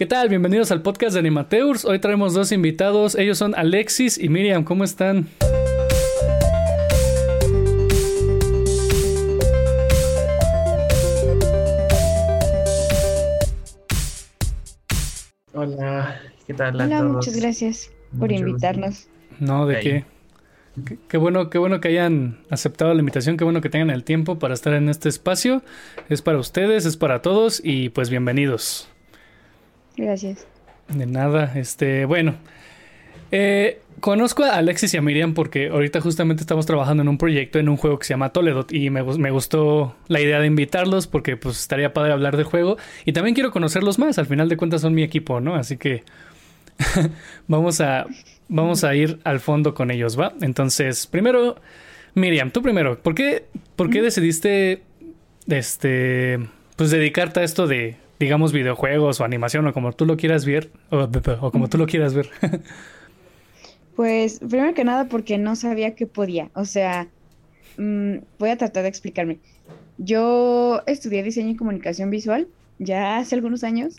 ¿Qué tal? Bienvenidos al podcast de Animateurs. Hoy traemos dos invitados. Ellos son Alexis y Miriam. ¿Cómo están? Hola, ¿qué tal? A Hola, muchas gracias por invitarnos. No, de qué. qué. bueno, qué bueno que hayan aceptado la invitación, qué bueno que tengan el tiempo para estar en este espacio. Es para ustedes, es para todos y pues bienvenidos. Gracias. De nada, este, bueno. Eh, conozco a Alexis y a Miriam porque ahorita justamente estamos trabajando en un proyecto, en un juego que se llama Toledot y me, me, gustó la idea de invitarlos porque pues estaría padre hablar del juego y también quiero conocerlos más, al final de cuentas son mi equipo, ¿no? Así que vamos a vamos a ir al fondo con ellos, ¿va? Entonces, primero Miriam, tú primero, ¿por qué por qué decidiste este pues dedicarte a esto de digamos, videojuegos o animación o como tú lo quieras ver, o, como tú lo quieras ver? pues, primero que nada, porque no sabía que podía. O sea, mm, voy a tratar de explicarme. Yo estudié diseño y comunicación visual ya hace algunos años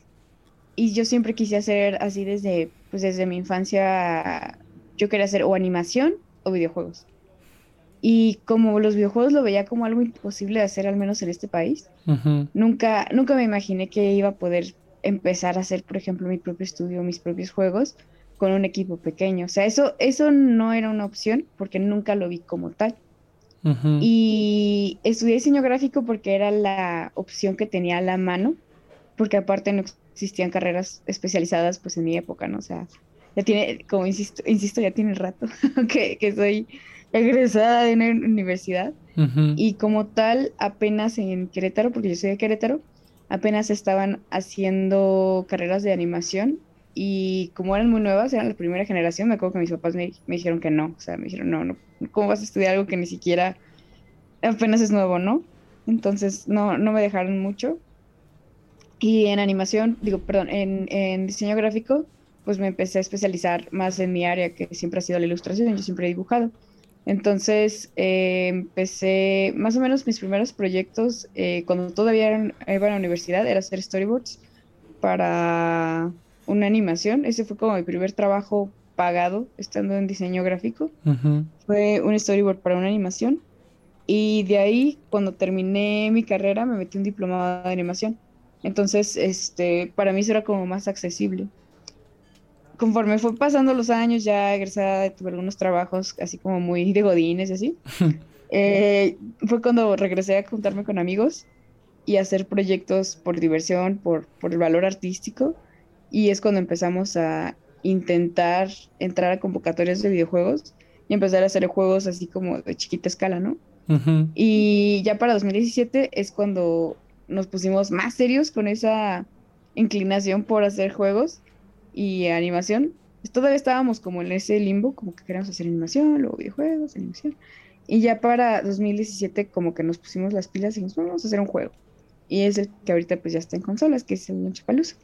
y yo siempre quise hacer así desde, pues desde mi infancia, yo quería hacer o animación o videojuegos. Y como los videojuegos lo veía como algo imposible de hacer, al menos en este país, nunca, nunca me imaginé que iba a poder empezar a hacer, por ejemplo, mi propio estudio, mis propios juegos con un equipo pequeño. O sea, eso, eso no era una opción porque nunca lo vi como tal. Y estudié diseño gráfico porque era la opción que tenía a la mano, porque aparte no existían carreras especializadas pues en mi época, ¿no? O sea, ya tiene, como insisto, insisto ya tiene rato que, que soy egresada de una universidad y como tal apenas en Querétaro, porque yo soy de Querétaro, apenas estaban haciendo carreras de animación y como eran muy nuevas, eran la primera generación, me acuerdo que mis papás me, dijeron que no, o sea, me dijeron, no, no, ¿cómo vas a estudiar algo que ni siquiera apenas es nuevo, no? Entonces no, no me dejaron mucho. Y en animación, digo, perdón, en, en diseño gráfico, pues me empecé a especializar más en mi área, que siempre ha sido la ilustración, yo siempre he dibujado. Entonces eh, empecé más o menos mis primeros proyectos eh, cuando todavía iba a la universidad, era hacer storyboards para una animación. Ese fue como mi primer trabajo pagado estando en diseño gráfico. Fue un storyboard para una animación. Y de ahí, cuando terminé mi carrera, me metí un diplomado de animación. Entonces, este, para mí eso era como más accesible conforme fue pasando los años, ya egresada, tuve algunos trabajos así como muy de godines y así. Eh, fue cuando regresé a juntarme con amigos y hacer proyectos por diversión, por, por el valor artístico. Y es cuando empezamos a intentar entrar a convocatorias de videojuegos y empezar a hacer juegos así como de chiquita escala, ¿no? Y ya para 2017 es cuando nos pusimos más serios con esa inclinación por hacer juegos y animación, pues, todavía estábamos como en ese limbo, como que queríamos hacer animación, luego videojuegos, animación. Y ya para 2017 como que nos pusimos las pilas y dijimos, vamos a hacer un juego. Y es el que ahorita pues ya está en consolas, que es el Lonchapalooza.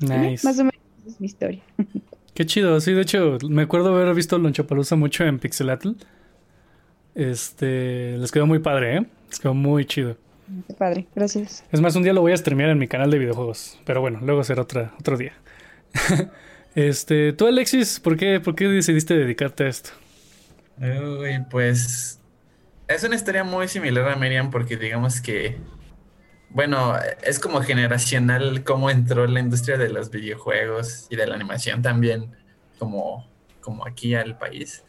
Nice. Más o menos es mi historia. Qué chido, sí, de hecho, me acuerdo haber visto Lonchapalooza mucho en Pixelatl. Este, les quedó muy padre, ¿eh? Les quedó muy chido. Qué padre, gracias. Es más, un día lo voy a streamear en mi canal de videojuegos, pero bueno, luego será otra, otro día. Este, tú Alexis, ¿por qué, ¿por qué decidiste dedicarte a esto? Uy, pues es una historia muy similar a Miriam porque digamos que, bueno, es como generacional cómo entró la industria de los videojuegos y de la animación también como, como aquí al país.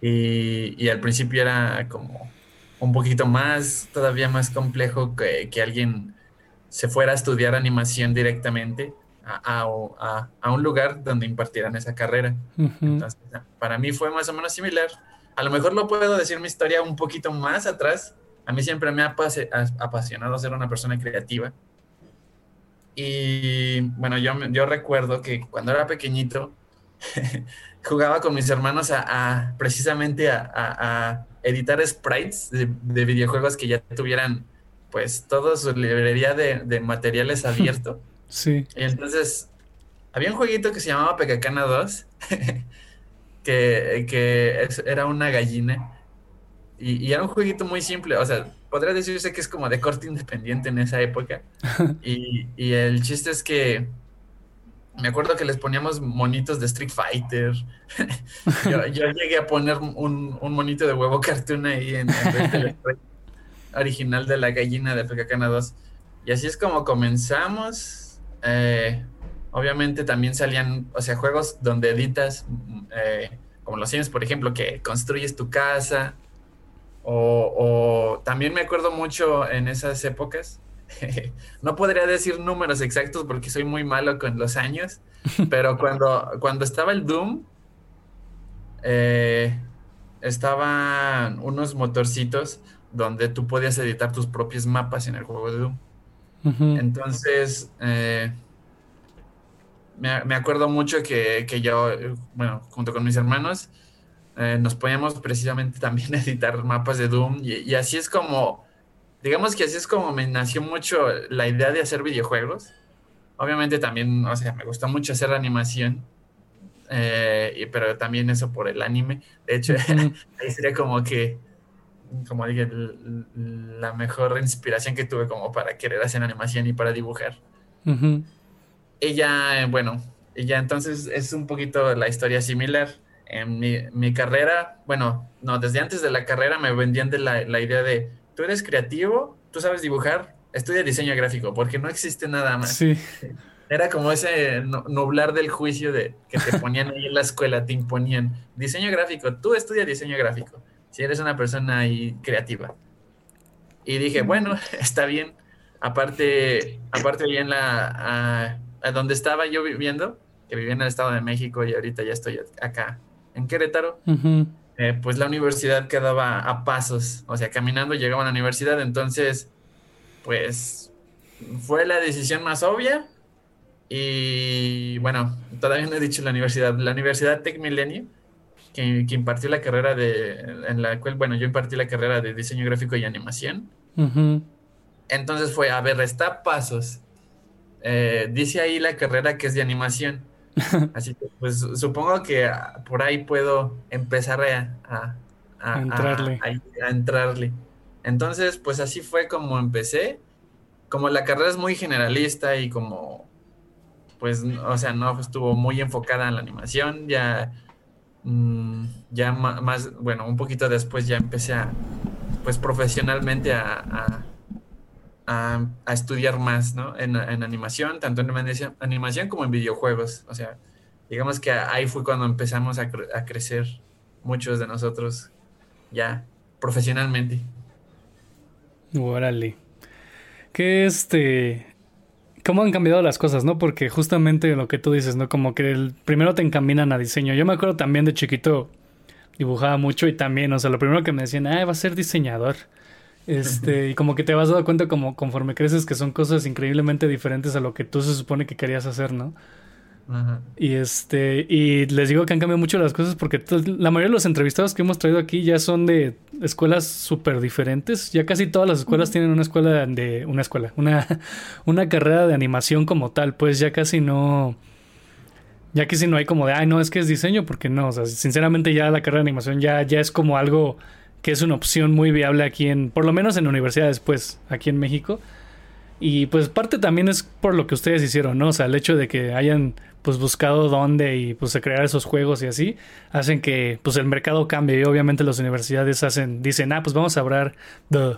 y, y, al principio era como un poquito más, todavía más complejo que, que alguien se fuera a estudiar animación directamente a, un lugar donde impartieran esa carrera. Entonces, para mí fue más o menos similar. A lo mejor lo puedo decir mi historia un poquito más atrás. A mí siempre me ha apasionado ser una persona creativa. Y bueno, yo, yo recuerdo que cuando era pequeñito jugaba con mis hermanos a, precisamente a, editar sprites de, videojuegos que ya tuvieran pues toda su librería de, de materiales abierto. Sí. Y entonces, había un jueguito que se llamaba Pecacana 2, que, que era una gallina. Y, era un jueguito muy simple, o sea, podría decirse que es como de corte independiente en esa época. y, y el chiste es que me acuerdo que les poníamos monitos de Street Fighter. yo, llegué a poner un, monito de huevo cartoon ahí en, el original de la gallina de Pekakana 2. Y así es como comenzamos. Eh, obviamente también salían, o sea, juegos donde editas, eh, como los Sims, por ejemplo, que construyes tu casa. O, o también me acuerdo mucho en esas épocas no podría decir números exactos porque soy muy malo con los años, pero cuando, cuando estaba el Doom, eh, estaban unos motorcitos donde tú podías editar tus propios mapas en el juego de Doom. Entonces, eh, me, acuerdo mucho que, yo, bueno, junto con mis hermanos, eh, nos poníamos precisamente también a editar mapas de Doom y así es como digamos que así es como me nació mucho la idea de hacer videojuegos. Obviamente también, o sea, me gusta mucho hacer animación, eh, pero también eso por el anime. De hecho, ahí sería como que, como dije, la mejor inspiración que tuve como para querer hacer animación y para dibujar. Ella, bueno, ella entonces es un poquito la historia similar. En mi, mi, carrera, bueno, no, desde antes de la carrera me vendían de la, la idea de tú eres creativo, tú sabes dibujar, estudia diseño gráfico, porque no existe nada más. Sí. Era como ese nublar del juicio de que te ponían ahí en la escuela, te imponían diseño gráfico, tú estudia diseño gráfico, si eres una persona ahí creativa. Y dije, bueno, está bien. Aparte, aparte bien la, a, donde estaba yo viviendo, que vivía en el Estado de México y ahorita ya estoy acá en Querétaro. Eh, pues la universidad quedaba a pasos, o sea, caminando llegaba a la universidad, entonces, pues fue la decisión más obvia y bueno, todavía no he dicho la universidad, la Universidad Tech Milenio, que, impartió la carrera de, en la cual, bueno, yo impartí la carrera de diseño gráfico y animación. Entonces fue, a ver, está pasos. Eh, dice ahí la carrera que es de animación Así que pues supongo que por ahí puedo empezar a, entrarle. A, entrarle. Entonces, pues así fue como empecé. Como la carrera es muy generalista y como, pues, o sea, no estuvo muy enfocada en la animación, ya, mm, ya más, bueno, un poquito después ya empecé a, pues, profesionalmente a a, estudiar más, ¿no? En, animación, tanto en animación como en videojuegos. O sea, digamos que ahí fue cuando empezamos a, crecer muchos de nosotros ya profesionalmente. Órale. Que este. ¿Cómo han cambiado las cosas, no? Porque justamente lo que tú dices, ¿no? Como que el, primero te encaminan a diseño. Yo me acuerdo también de chiquito dibujaba mucho y también, o sea, lo primero que me decían, ah, va a ser diseñador. Este, y como que te vas dando cuenta como conforme creces que son cosas increíblemente diferentes a lo que tú se supone que querías hacer, ¿no? Y este, y les digo que han cambiado mucho las cosas porque la mayoría de los entrevistados que hemos traído aquí ya son de escuelas súper diferentes. Ya casi todas las escuelas tienen una escuela de, una escuela, una, una carrera de animación como tal, pues ya casi no, ya casi no hay como de, ay, no, es que es diseño, porque no, o sea, sinceramente ya la carrera de animación ya, ya es como algo que es una opción muy viable aquí en, por lo menos en universidades, pues, aquí en México. Y pues parte también es por lo que ustedes hicieron, ¿no? O sea, el hecho de que hayan pues buscado dónde y pues crear esos juegos y así, hacen que pues el mercado cambie y obviamente las universidades hacen, dicen, ah, pues vamos a abrir,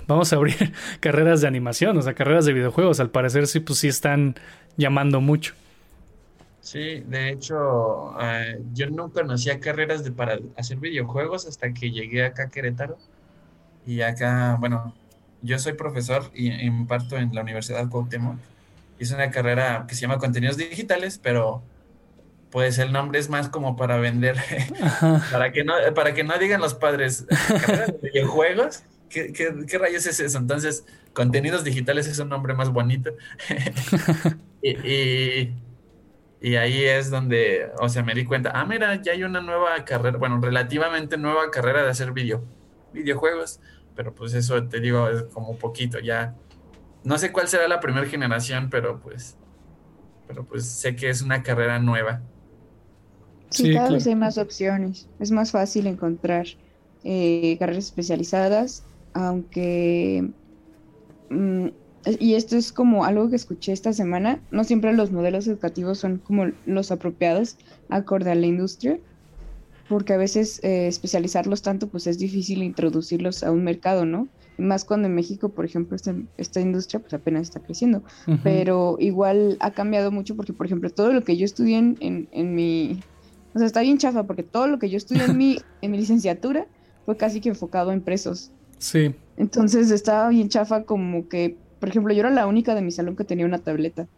vamos a abrir carreras de animación, o sea, carreras de videojuegos, al parecer sí, pues sí están llamando mucho. Sí, de hecho, eh, yo no conocía carreras de, para hacer videojuegos hasta que llegué acá a Querétaro. Y acá, bueno, yo soy profesor y imparto en la Universidad Cuauhtémoc. Es una carrera que se llama Contenidos Digitales, pero pues el nombre es más como para vender, para que no, para que no digan los padres, ¿carrera de videojuegos? ¿Qué, qué, rayos es eso? Entonces, Contenidos Digitales es un nombre más bonito. y y ahí es donde, o sea, me di cuenta, ah, mira, ya hay una nueva carrera, bueno, relativamente nueva carrera de hacer video, videojuegos, pero pues eso te digo, es como un poquito, ya. No sé cuál será la primera generación, pero pues, pero pues sé que es una carrera nueva. Sí, cada vez hay más opciones, es más fácil encontrar eh, carreras especializadas, aunque mm, y esto es como algo que escuché esta semana, no siempre los modelos educativos son como los apropiados acorde a la industria, porque a veces eh, especializarlos tanto pues es difícil introducirlos a un mercado, ¿no? Más cuando en México, por ejemplo, esta, esta industria pues apenas está creciendo, pero igual ha cambiado mucho porque, por ejemplo, todo lo que yo estudié en, en, mi... O sea, está bien chafa porque todo lo que yo estudié en mi, en mi licenciatura fue casi que enfocado en presos. Sí. Entonces estaba bien chafa como que por ejemplo, yo era la única de mi salón que tenía una tableta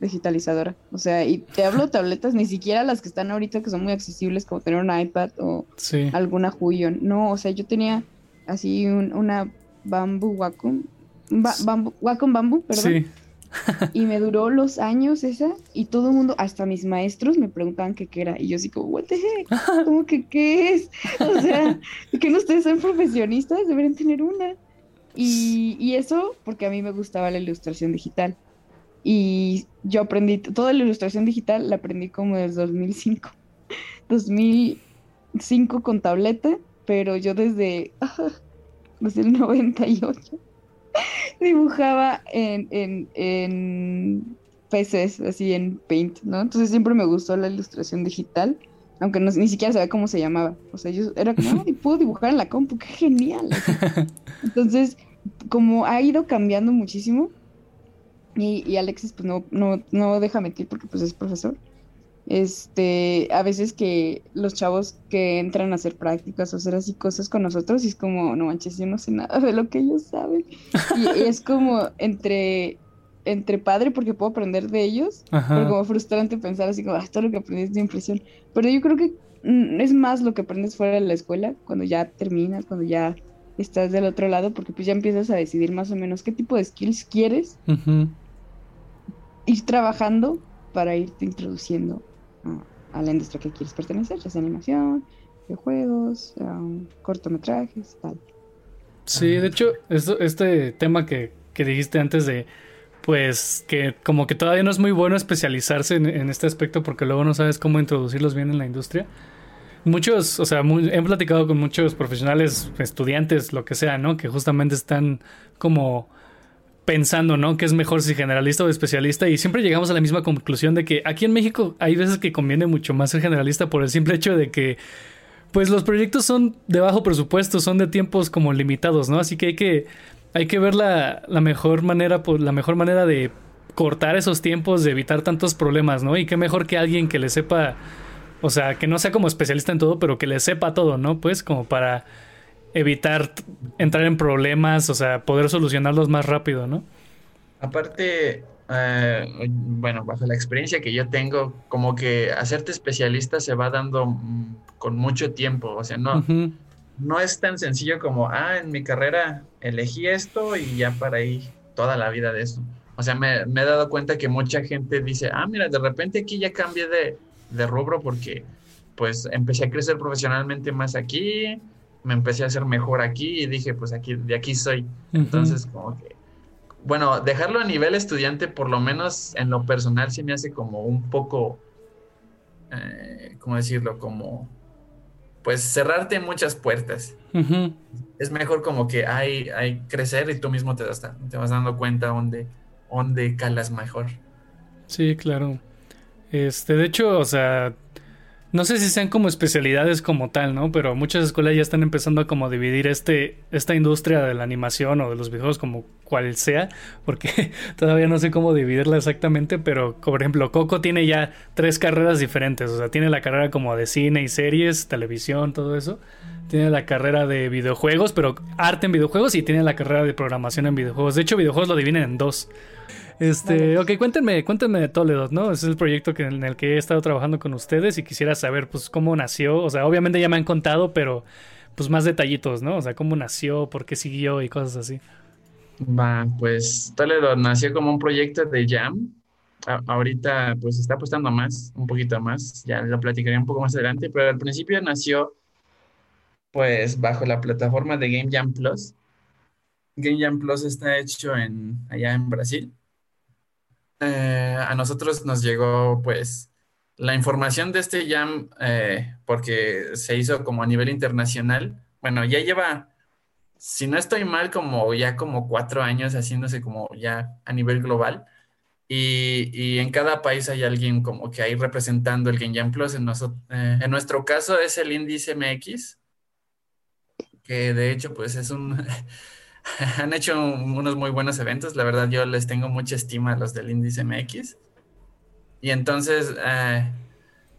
digitalizadora. O sea, y te hablo tabletas, ni siquiera las que están ahorita que son muy accesibles, como tener un iPad o alguna Huion. No, o sea, yo tenía así una Bamboo Wacom, Wacom Bamboo, perdón. Sí. y me duró los años esa y todo el mundo, hasta mis maestros me preguntaban qué, qué era y yo así como, what the heck, ¿cómo que qué es? O sea, que no ustedes son profesionistas, deberían tener una. Y, eso porque a mí me gustaba la ilustración digital. Y yo aprendí, toda la ilustración digital la aprendí como desde 2005. 2005 con tableta, pero yo desde, desde el 98 dibujaba en, en, en PCs, así en Paint, ¿no? Entonces siempre me gustó la ilustración digital, aunque no, ni siquiera sabía cómo se llamaba. O sea, yo era como, ay, puedo dibujar en la compu, qué genial. Entonces, como ha ido cambiando muchísimo, y, Alexis pues no, no, no deja mentir porque pues es profesor, este, a veces que los chavos que entran a hacer prácticas o hacer así cosas con nosotros, y es como, no manches, yo no sé nada de lo que ellos saben. Y, es como entre, entre padre porque puedo aprender de ellos, pero como frustrante pensar así como, ah, todo lo que aprendí es de impresión. Pero yo creo que mm, es más lo que aprendes fuera de la escuela, cuando ya terminas, cuando ya estás del otro lado, porque pues ya empiezas a decidir más o menos qué tipo de skills quieres ir trabajando para irte introduciendo a, la industria que quieres pertenecer, ya sea animación, videojuegos, um, cortometrajes, tal. Sí, de hecho, esto, este tema que, que dijiste antes de, pues que como que todavía no es muy bueno especializarse en, en, este aspecto porque luego no sabes cómo introducirlos bien en la industria muchos, o sea, he platicado con muchos profesionales, estudiantes, lo que sea, ¿no? Que justamente están como pensando, ¿no? Que es mejor si generalista o especialista y siempre llegamos a la misma conclusión de que aquí en México hay veces que conviene mucho más ser generalista por el simple hecho de que pues los proyectos son de bajo presupuesto, son de tiempos como limitados, ¿no? Así que hay que hay que ver la, la mejor manera pues, la mejor manera de cortar esos tiempos, de evitar tantos problemas, ¿no? Y qué mejor que alguien que le sepa o sea, que no sea como especialista en todo, pero que le sepa todo, ¿no? Pues como para evitar entrar en problemas, o sea, poder solucionarlos más rápido, ¿no? Aparte, eh, bueno, bajo la experiencia que yo tengo, como que hacerte especialista se va dando mm, con mucho tiempo, o sea, no, no es tan sencillo como, ah, en mi carrera elegí esto y ya para ahí toda la vida de eso. O sea, me, me he dado cuenta que mucha gente dice, ah, mira, de repente aquí ya cambié de, de rubro porque pues empecé a crecer profesionalmente más aquí, me empecé a hacer mejor aquí y dije, pues aquí, de aquí soy. Entonces, como que, bueno, dejarlo a nivel estudiante, por lo menos en lo personal, sí me hace como un poco, eh, ¿cómo decirlo? Como, pues cerrarte muchas puertas. Es mejor como que hay, hay crecer y tú mismo te, das, te vas dando cuenta dónde, dónde calas mejor. Sí, claro. Este, de hecho, o sea, no sé si sean como especialidades como tal, ¿no? Pero muchas escuelas ya están empezando a como dividir este, esta industria de la animación o de los videojuegos como cual sea, porque todavía no sé cómo dividirla exactamente, pero por ejemplo, Coco tiene ya tres carreras diferentes, o sea, tiene la carrera como de cine y series, televisión, todo eso. Tiene la carrera de videojuegos, pero arte en videojuegos y tiene la carrera de programación en videojuegos. De hecho, videojuegos lo dividen en dos. Este, ok, cuéntenme, cuéntenme de Toledo, ¿no? es el proyecto que, en el que he estado trabajando con ustedes y quisiera saber, pues, cómo nació. O sea, obviamente ya me han contado, pero, pues, más detallitos, ¿no? O sea, cómo nació, por qué siguió y cosas así. Va, pues, Toledo nació como un proyecto de Jam. ahorita, pues, está apostando más, un poquito más. Ya lo platicaré un poco más adelante, pero al principio nació, pues, bajo la plataforma de Game Jam Plus. Game Jam Plus está hecho en, allá en Brasil eh, a nosotros nos llegó pues la información de este jam eh, porque se hizo como a nivel internacional. Bueno, ya lleva si no estoy mal, como ya como cuatro años haciéndose como ya a nivel global. Y, en cada país hay alguien como que ahí representando el Game Jam Plus. En, eh, en nuestro caso es el índice MX, que de hecho pues es un... han hecho unos muy buenos eventos. La verdad yo les tengo mucha estima a los del índice MX. Y entonces, eh,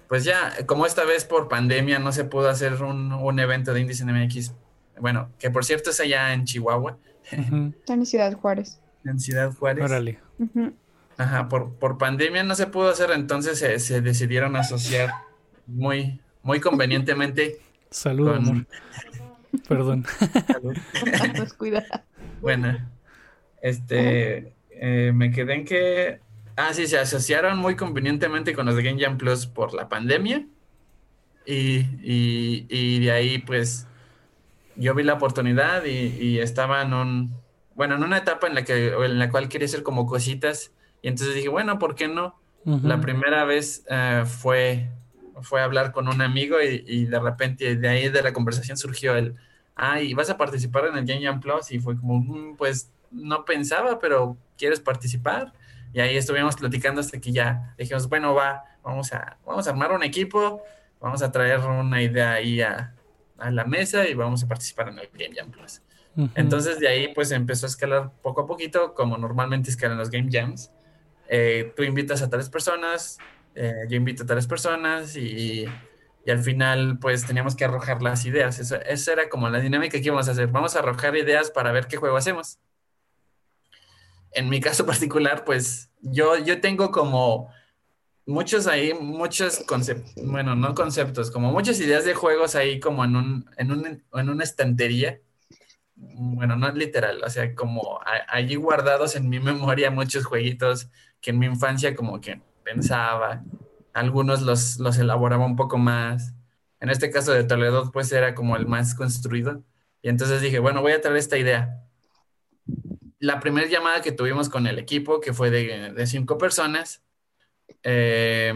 pues ya, como esta vez por pandemia no se pudo hacer un, un evento de índice MX, bueno, que por cierto es allá en Chihuahua. Está en Ciudad Juárez. En Ciudad Juárez. Órale. Ajá, por, por pandemia no se pudo hacer, entonces se, decidieron asociar muy, muy convenientemente. Saludos, Perdón. Pues. Bueno, este, eh, me quedé en que, ah, sí, se asociaron muy convenientemente con los de Game Jam Plus por la pandemia. Y, y, de ahí, pues, yo vi la oportunidad y, y, estaba en un, bueno, en una etapa en la que, en la cual quería hacer como cositas y entonces dije, bueno, ¿por qué no? La primera vez uh, fue, fue hablar con un amigo y, y, de repente de ahí de la conversación surgió el, ah, ¿y vas a participar en el Game Jam Plus? Y fue como, mm, pues no pensaba, pero ¿quieres participar? Y ahí estuvimos platicando hasta que ya dijimos, bueno, va, vamos a, vamos a armar un equipo, vamos a traer una idea ahí a, a la mesa y vamos a participar en el Game Jam Plus. Entonces de ahí pues empezó a escalar poco a poquito, como normalmente escalan los Game Jams. Eh, tú invitas a tales personas, eh, yo invito a tales personas y, y, al final pues teníamos que arrojar las ideas. Eso, esa era como la dinámica que íbamos a hacer. Vamos a arrojar ideas para ver qué juego hacemos. En mi caso particular pues yo, yo tengo como muchos ahí, muchos conceptos, bueno, no conceptos, como muchas ideas de juegos ahí como en, un, en, un, en una estantería bueno, no literal, o sea, como allí guardados en mi memoria muchos jueguitos que en mi infancia como que pensaba, algunos los, los elaboraba un poco más. En este caso de Toledo, pues era como el más construido. Y entonces dije, bueno, voy a traer esta idea. La primera llamada que tuvimos con el equipo, que fue de, de cinco personas, eh,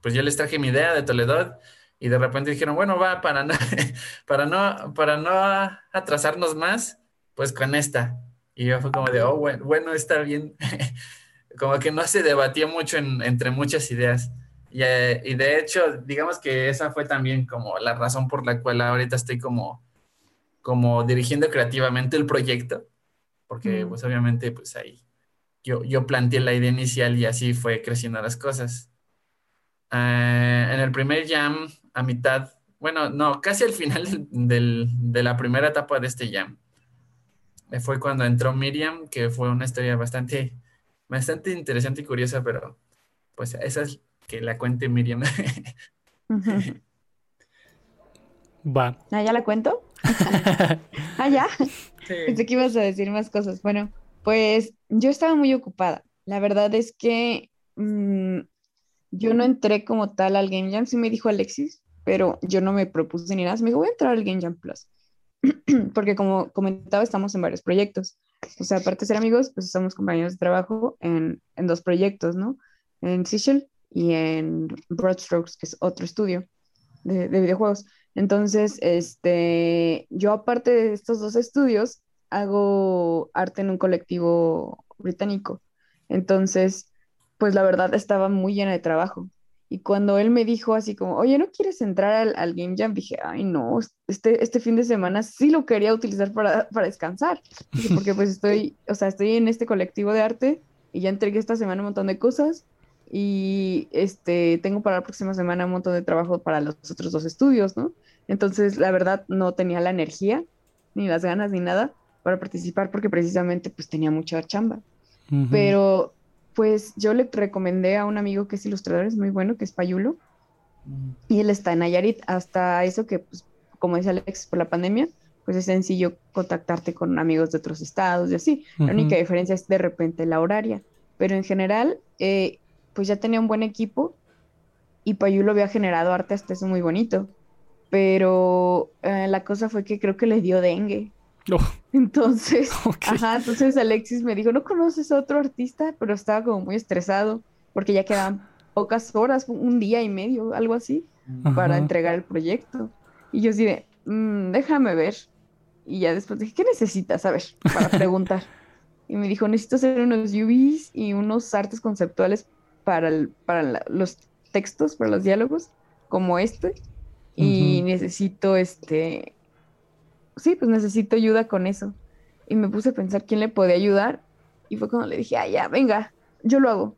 pues yo les traje mi idea de Toledo y de repente dijeron, bueno, va, para no, para no, para no atrasarnos más, pues con esta. Y yo fue como de, oh, bueno, bueno está bien. como que no se debatió mucho entre muchas ideas. Y, eh, y, de hecho, digamos que esa fue también como la razón por la cual ahorita estoy como, como dirigiendo creativamente el proyecto, porque pues obviamente pues ahí yo, yo planteé la idea inicial y así fue creciendo las cosas. Eh, en el primer jam a mitad, bueno, no, casi al final del, de la primera etapa de este jam. Eh, fue cuando entró Miriam, que fue una historia bastante, bastante interesante y curiosa, pero pues esa es que la cuente Miriam. Va. ¿Ah, ya la cuento? ah, ya. Pensé que ibas a decir más cosas. Bueno, pues yo estaba muy ocupada. La verdad es que mm, yo no entré como tal al Game Jam, sí me dijo Alexis, pero yo no me propuse ni nada. Me dijo, voy a entrar al Game Jam Plus. Porque como comentaba, estamos en varios proyectos. O sea, aparte de ser amigos, pues estamos compañeros de trabajo en, en dos proyectos, ¿no? En Seashell y en Broadstrokes, que es otro estudio de, de, videojuegos. Entonces, este, yo aparte de estos dos estudios, hago arte en un colectivo británico. Entonces, pues la verdad estaba muy llena de trabajo. Y cuando él me dijo así como, oye, ¿no quieres entrar al, al Game Jam? Dije, ay, no, este, este fin de semana sí lo quería utilizar para, para descansar. porque pues estoy, o sea, estoy en este colectivo de arte y ya entregué esta semana un montón de cosas y este, tengo para la próxima semana un montón de trabajo para los otros dos estudios, ¿no? Entonces, la verdad, no tenía la energía, ni las ganas, ni nada para participar porque precisamente pues tenía mucha chamba. Pero pues yo le recomendé a un amigo que es ilustrador, es muy bueno, que es Payulo, y él está en Nayarit, hasta eso que, pues, como dice Alex, por la pandemia, pues es sencillo contactarte con amigos de otros estados y así. La única diferencia es de repente la horaria, pero en general, eh, pues ya tenía un buen equipo y Payulo había generado arte hasta eso muy bonito, pero eh, la cosa fue que creo que le dio dengue Entonces, ajá, entonces Alexis me dijo, ¿no conoces a otro artista? Pero estaba como muy estresado porque ya quedaban pocas horas, un día y medio, algo así, para entregar el proyecto. Y yo así de, mm, déjame ver. Y ya después dije, ¿qué necesitas? A ver, para preguntar. y me dijo, necesito hacer unos UVs y unos artes conceptuales para, para los textos, para los diálogos, como este. Y necesito, este, sí, pues necesito ayuda con eso. Y me puse a pensar quién le podía ayudar. Y fue cuando le dije, ah, ya, venga, yo lo hago.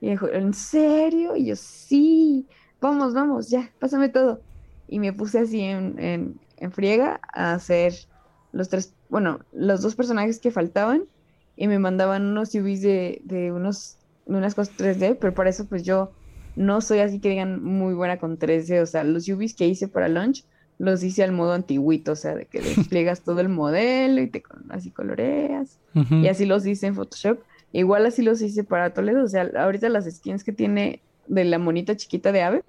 Y dijo, ¿en serio? Y yo, sí, vamos, vamos, ya, pásame todo. Y me puse así en, en, en friega a hacer los tres, bueno, los dos personajes que faltaban y me mandaban unos UVs de, de, unos, de unas cosas 3D, pero para eso pues yo no soy así que digan muy buena con 3D, o sea, los UVs que hice para Launch los hice al modo antiguito, o sea, de que despliegas todo el modelo y te así coloreas, y así los hice en Photoshop. Igual así los hice para Toledo, o sea, ahorita las skins que tiene de la monita chiquita de ave,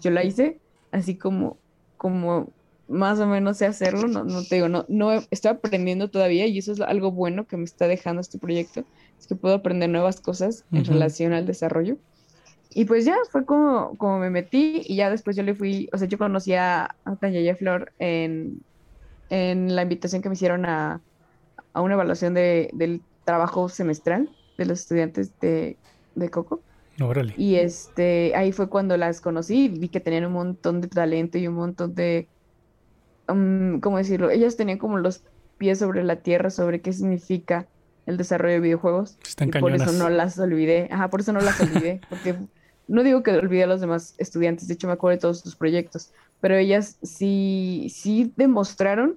yo la hice así como, como más o menos sé hacerlo, no, no te digo, no, no estoy aprendiendo todavía y eso es algo bueno que me está dejando este proyecto, es que puedo aprender nuevas cosas en relación al desarrollo. Y pues ya fue como, como me metí y ya después yo le fui, o sea, yo conocí a, a Flor en, en, la invitación que me hicieron a, a una evaluación de, del trabajo semestral de los estudiantes de, de Coco. Órale. Y este, ahí fue cuando las conocí, vi que tenían un montón de talento y un montón de, um, ¿cómo decirlo? Ellas tenían como los pies sobre la tierra sobre qué significa el desarrollo de videojuegos. Están y por eso no las olvidé. Ajá, por eso no las olvidé, porque no digo que olvidé a los demás estudiantes, de hecho me acuerdo de todos sus proyectos, pero ellas sí, sí demostraron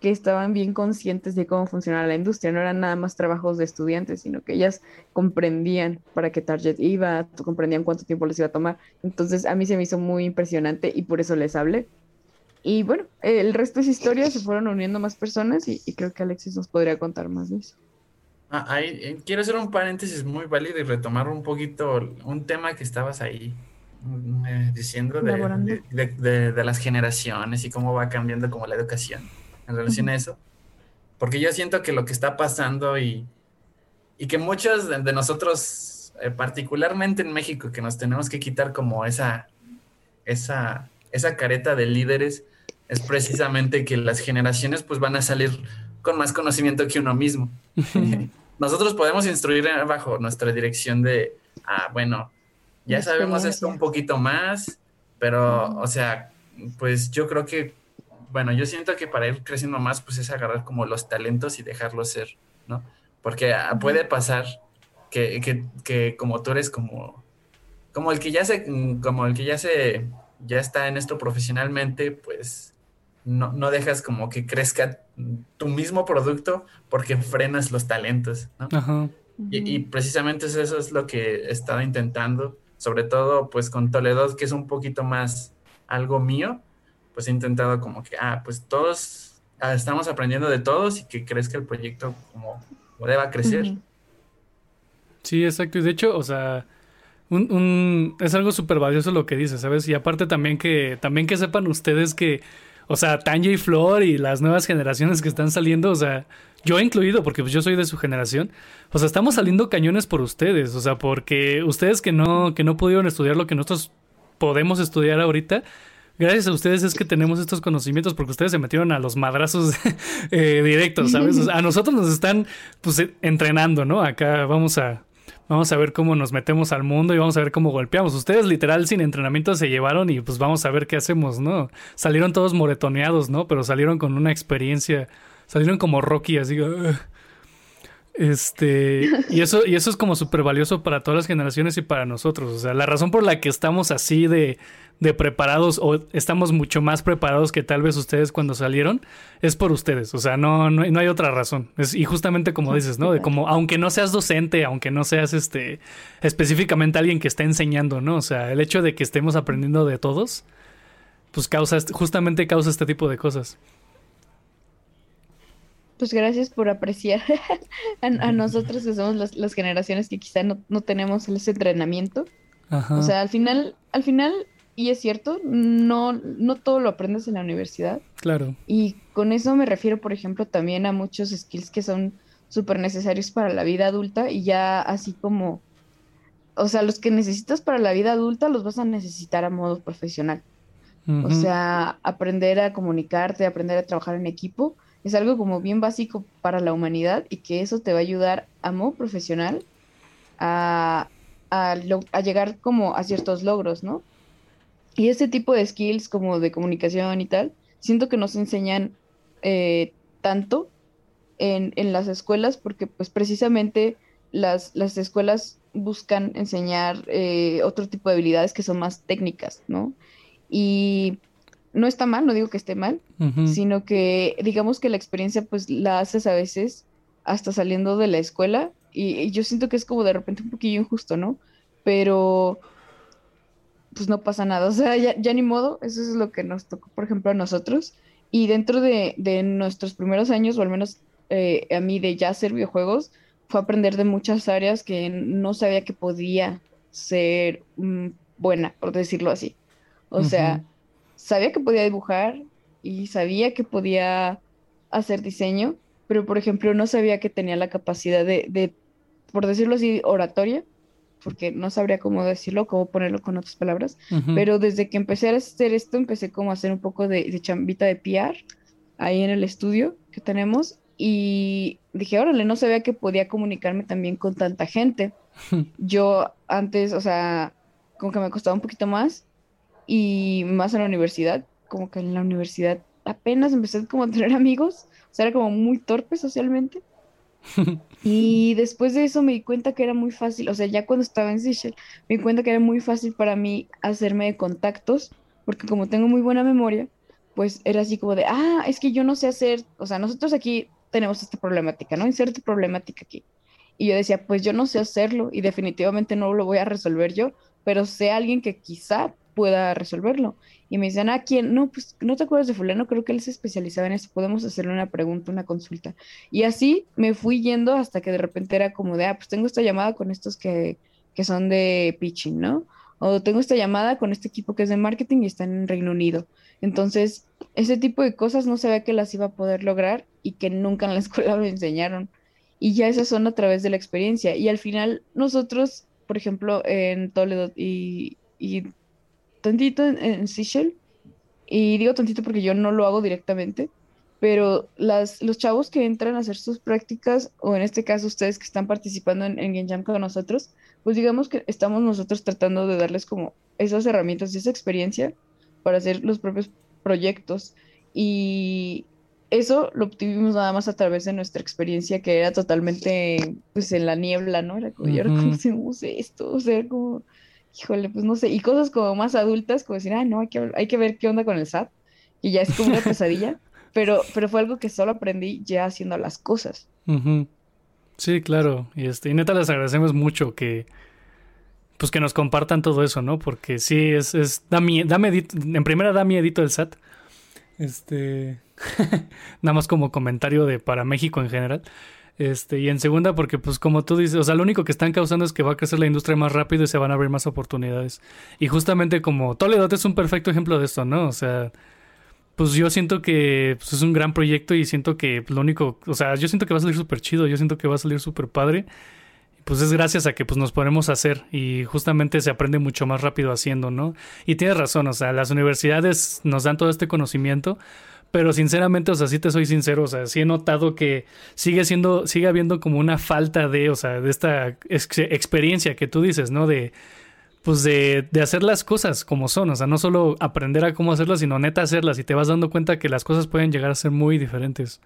que estaban bien conscientes de cómo funcionaba la industria, no eran nada más trabajos de estudiantes, sino que ellas comprendían para qué target iba, comprendían cuánto tiempo les iba a tomar. Entonces a mí se me hizo muy impresionante y por eso les hablé. Y bueno, el resto es historia, se fueron uniendo más personas y creo que Alexis nos podría contar más de eso. Ah, eh, quiero hacer un paréntesis muy válido y retomar un poquito un tema que estabas ahí mm, eh, diciendo de, de, las generaciones y cómo va cambiando como la educación en relación a eso. Porque yo siento que lo que está pasando y, y que muchos de, nosotros, eh, particularmente en México, que nos tenemos que quitar como esa, esa, esa careta de líderes, es precisamente que las generaciones pues van a salir con más conocimiento que uno mismo. nosotros podemos instruir bajo nuestra dirección de, ah, bueno, ya sabemos esto un poquito más, pero, o sea, pues yo creo que, bueno, yo siento que para ir creciendo más, pues es agarrar como los talentos y dejarlos ser, ¿no? Porque ah, puede pasar que, que, que, como tú eres como, como el que ya se, como el que ya se, ya está en esto profesionalmente, pues no, no dejas como que crezca tu mismo producto porque frenas los talentos, ¿no? Y, precisamente eso, es lo que he estado intentando, sobre todo pues con Toledo, que es un poquito más algo mío, pues he intentado como que, ah, pues todos ah, estamos aprendiendo de todos y que crezca el proyecto como, deba crecer. Sí, exacto. Y de hecho, o sea, un, un, es algo súper valioso lo que dices, ¿sabes? Y aparte también que, también que sepan ustedes que o sea, Tanya Flor y las nuevas generaciones que están saliendo, o sea, yo incluido, porque pues yo soy de su generación, o sea, estamos saliendo cañones por ustedes, o sea, porque ustedes que no, que no pudieron estudiar lo que nosotros podemos estudiar ahorita, gracias a ustedes es que tenemos estos conocimientos, porque ustedes se metieron a los madrazos eh, directos, ¿sabes? a nosotros nos están, pues, entrenando, ¿no? Acá vamos a Vamos a ver cómo nos metemos al mundo y vamos a ver cómo golpeamos. Ustedes literal sin entrenamiento se llevaron y pues vamos a ver qué hacemos, ¿no? Salieron todos moretoneados, ¿no? Pero salieron con una experiencia, salieron como Rocky, así. Este, y eso, y eso es como súper valioso para todas las generaciones y para nosotros. O sea, la razón por la que estamos así de, de preparados o estamos mucho más preparados que tal vez ustedes cuando salieron es por ustedes. O sea, no, no, no hay otra razón. Es, y justamente como dices, ¿no? De como, aunque no seas docente, aunque no seas este específicamente alguien que está enseñando, ¿no? O sea, el hecho de que estemos aprendiendo de todos, pues causa, justamente causa este tipo de cosas. Pues gracias por apreciar a, nosotros que somos las, generaciones que quizá no, tenemos ese entrenamiento. O sea, al final, al final, y es cierto, no, no todo lo aprendes en la universidad. Claro. Y con eso me refiero, por ejemplo, también a muchos skills que son súper necesarios para la vida adulta y ya así como, o sea, los que necesitas para la vida adulta los vas a necesitar a modo profesional. O sea, aprender a comunicarte, aprender a trabajar en equipo es algo como bien básico para la humanidad y que eso te va a ayudar a modo profesional a, a, llegar como a ciertos logros, ¿no? Y este tipo de skills como de comunicación y tal, siento que nos enseñan eh, tanto en, en, las escuelas porque pues precisamente las, las escuelas buscan enseñar eh, otro tipo de habilidades que son más técnicas, ¿no? Y no está mal, no digo que esté mal, sino que digamos que la experiencia pues la haces a veces hasta saliendo de la escuela y, yo siento que es como de repente un poquillo injusto, ¿no? Pero pues no pasa nada, o sea, ya, ni modo, eso es lo que nos tocó, por ejemplo, a nosotros. Y dentro de, nuestros primeros años, o al menos eh, a mí de ya hacer videojuegos, fue aprender de muchas áreas que no sabía que podía ser mm, buena, por decirlo así. O sea, sabía que podía dibujar y sabía que podía hacer diseño, pero por ejemplo no sabía que tenía la capacidad de, por decirlo así, oratoria, porque no sabría cómo decirlo, cómo ponerlo con otras palabras, pero desde que empecé a hacer esto, empecé como a hacer un poco de, de chambita de PR ahí en el estudio que tenemos y dije, órale, no sabía que podía comunicarme también con tanta gente. Yo antes, o sea, como que me costaba un poquito más y más en la universidad, como que en la universidad apenas empecé como a tener amigos, o sea, era como muy torpe socialmente. y después de eso me di cuenta que era muy fácil, o sea, ya cuando estaba en Seychelles, me di cuenta que era muy fácil para mí hacerme de contactos, porque como tengo muy buena memoria, pues era así como de, ah, es que yo no sé hacer, o sea, nosotros aquí tenemos esta problemática, ¿no? Inserte problemática aquí. Y yo decía, pues yo no sé hacerlo y definitivamente no lo voy a resolver yo, pero sé alguien que quizá pueda resolverlo. Y me dicen, ¿a quién? No, pues no te acuerdas de fulano, creo que él se especializaba en eso, podemos hacerle una pregunta, una consulta. Y así me fui yendo hasta que de repente era como de, ah, pues tengo esta llamada con estos que, que son de pitching, ¿no? O tengo esta llamada con este equipo que es de marketing y están en Reino Unido. Entonces, ese tipo de cosas no sabía que las iba a poder lograr y que nunca en la escuela me enseñaron. Y ya esas son a través de la experiencia. Y al final nosotros, por ejemplo, en Toledo y, y tantito en, en y digo tantito porque yo no lo hago directamente, pero las, los chavos que entran a hacer sus prácticas, o en este caso ustedes que están participando en, en Game Jam con nosotros, pues digamos que estamos nosotros tratando de darles como esas herramientas y esa experiencia para hacer los propios proyectos. Y eso lo obtuvimos nada más a través de nuestra experiencia que era totalmente pues en la niebla, ¿no? Era como, ¿cómo se usa esto? O sea, como, híjole, pues no sé, y cosas como más adultas, como decir, ah, no, hay que, hay que ver qué onda con el SAT, y ya es como una pesadilla, pero, pero fue algo que solo aprendí ya haciendo las cosas. Sí, claro, y, este, y neta les agradecemos mucho que, pues que nos compartan todo eso, ¿no? Porque sí, es, es da, en primera da miedito el SAT, este, nada más como comentario de para México en general. Este, y en segunda, porque pues como tú dices, o sea, lo único que están causando es que va a crecer la industria más rápido y se van a abrir más oportunidades. Y justamente como Toledo es un perfecto ejemplo de esto, ¿no? O sea, pues yo siento que pues, es un gran proyecto y siento que lo único, o sea, yo siento que va a salir súper chido, yo siento que va a salir súper padre. Pues es gracias a que pues nos podemos hacer y justamente se aprende mucho más rápido haciendo, ¿no? Y tienes razón, o sea, las universidades nos dan todo este conocimiento, pero sinceramente, o sea, sí te soy sincero, o sea, sí he notado que sigue siendo, sigue habiendo como una falta de, o sea, de esta experiencia que tú dices, ¿no? De, pues de, de hacer las cosas como son, o sea, no solo aprender a cómo hacerlas, sino neta hacerlas y te vas dando cuenta que las cosas pueden llegar a ser muy diferentes.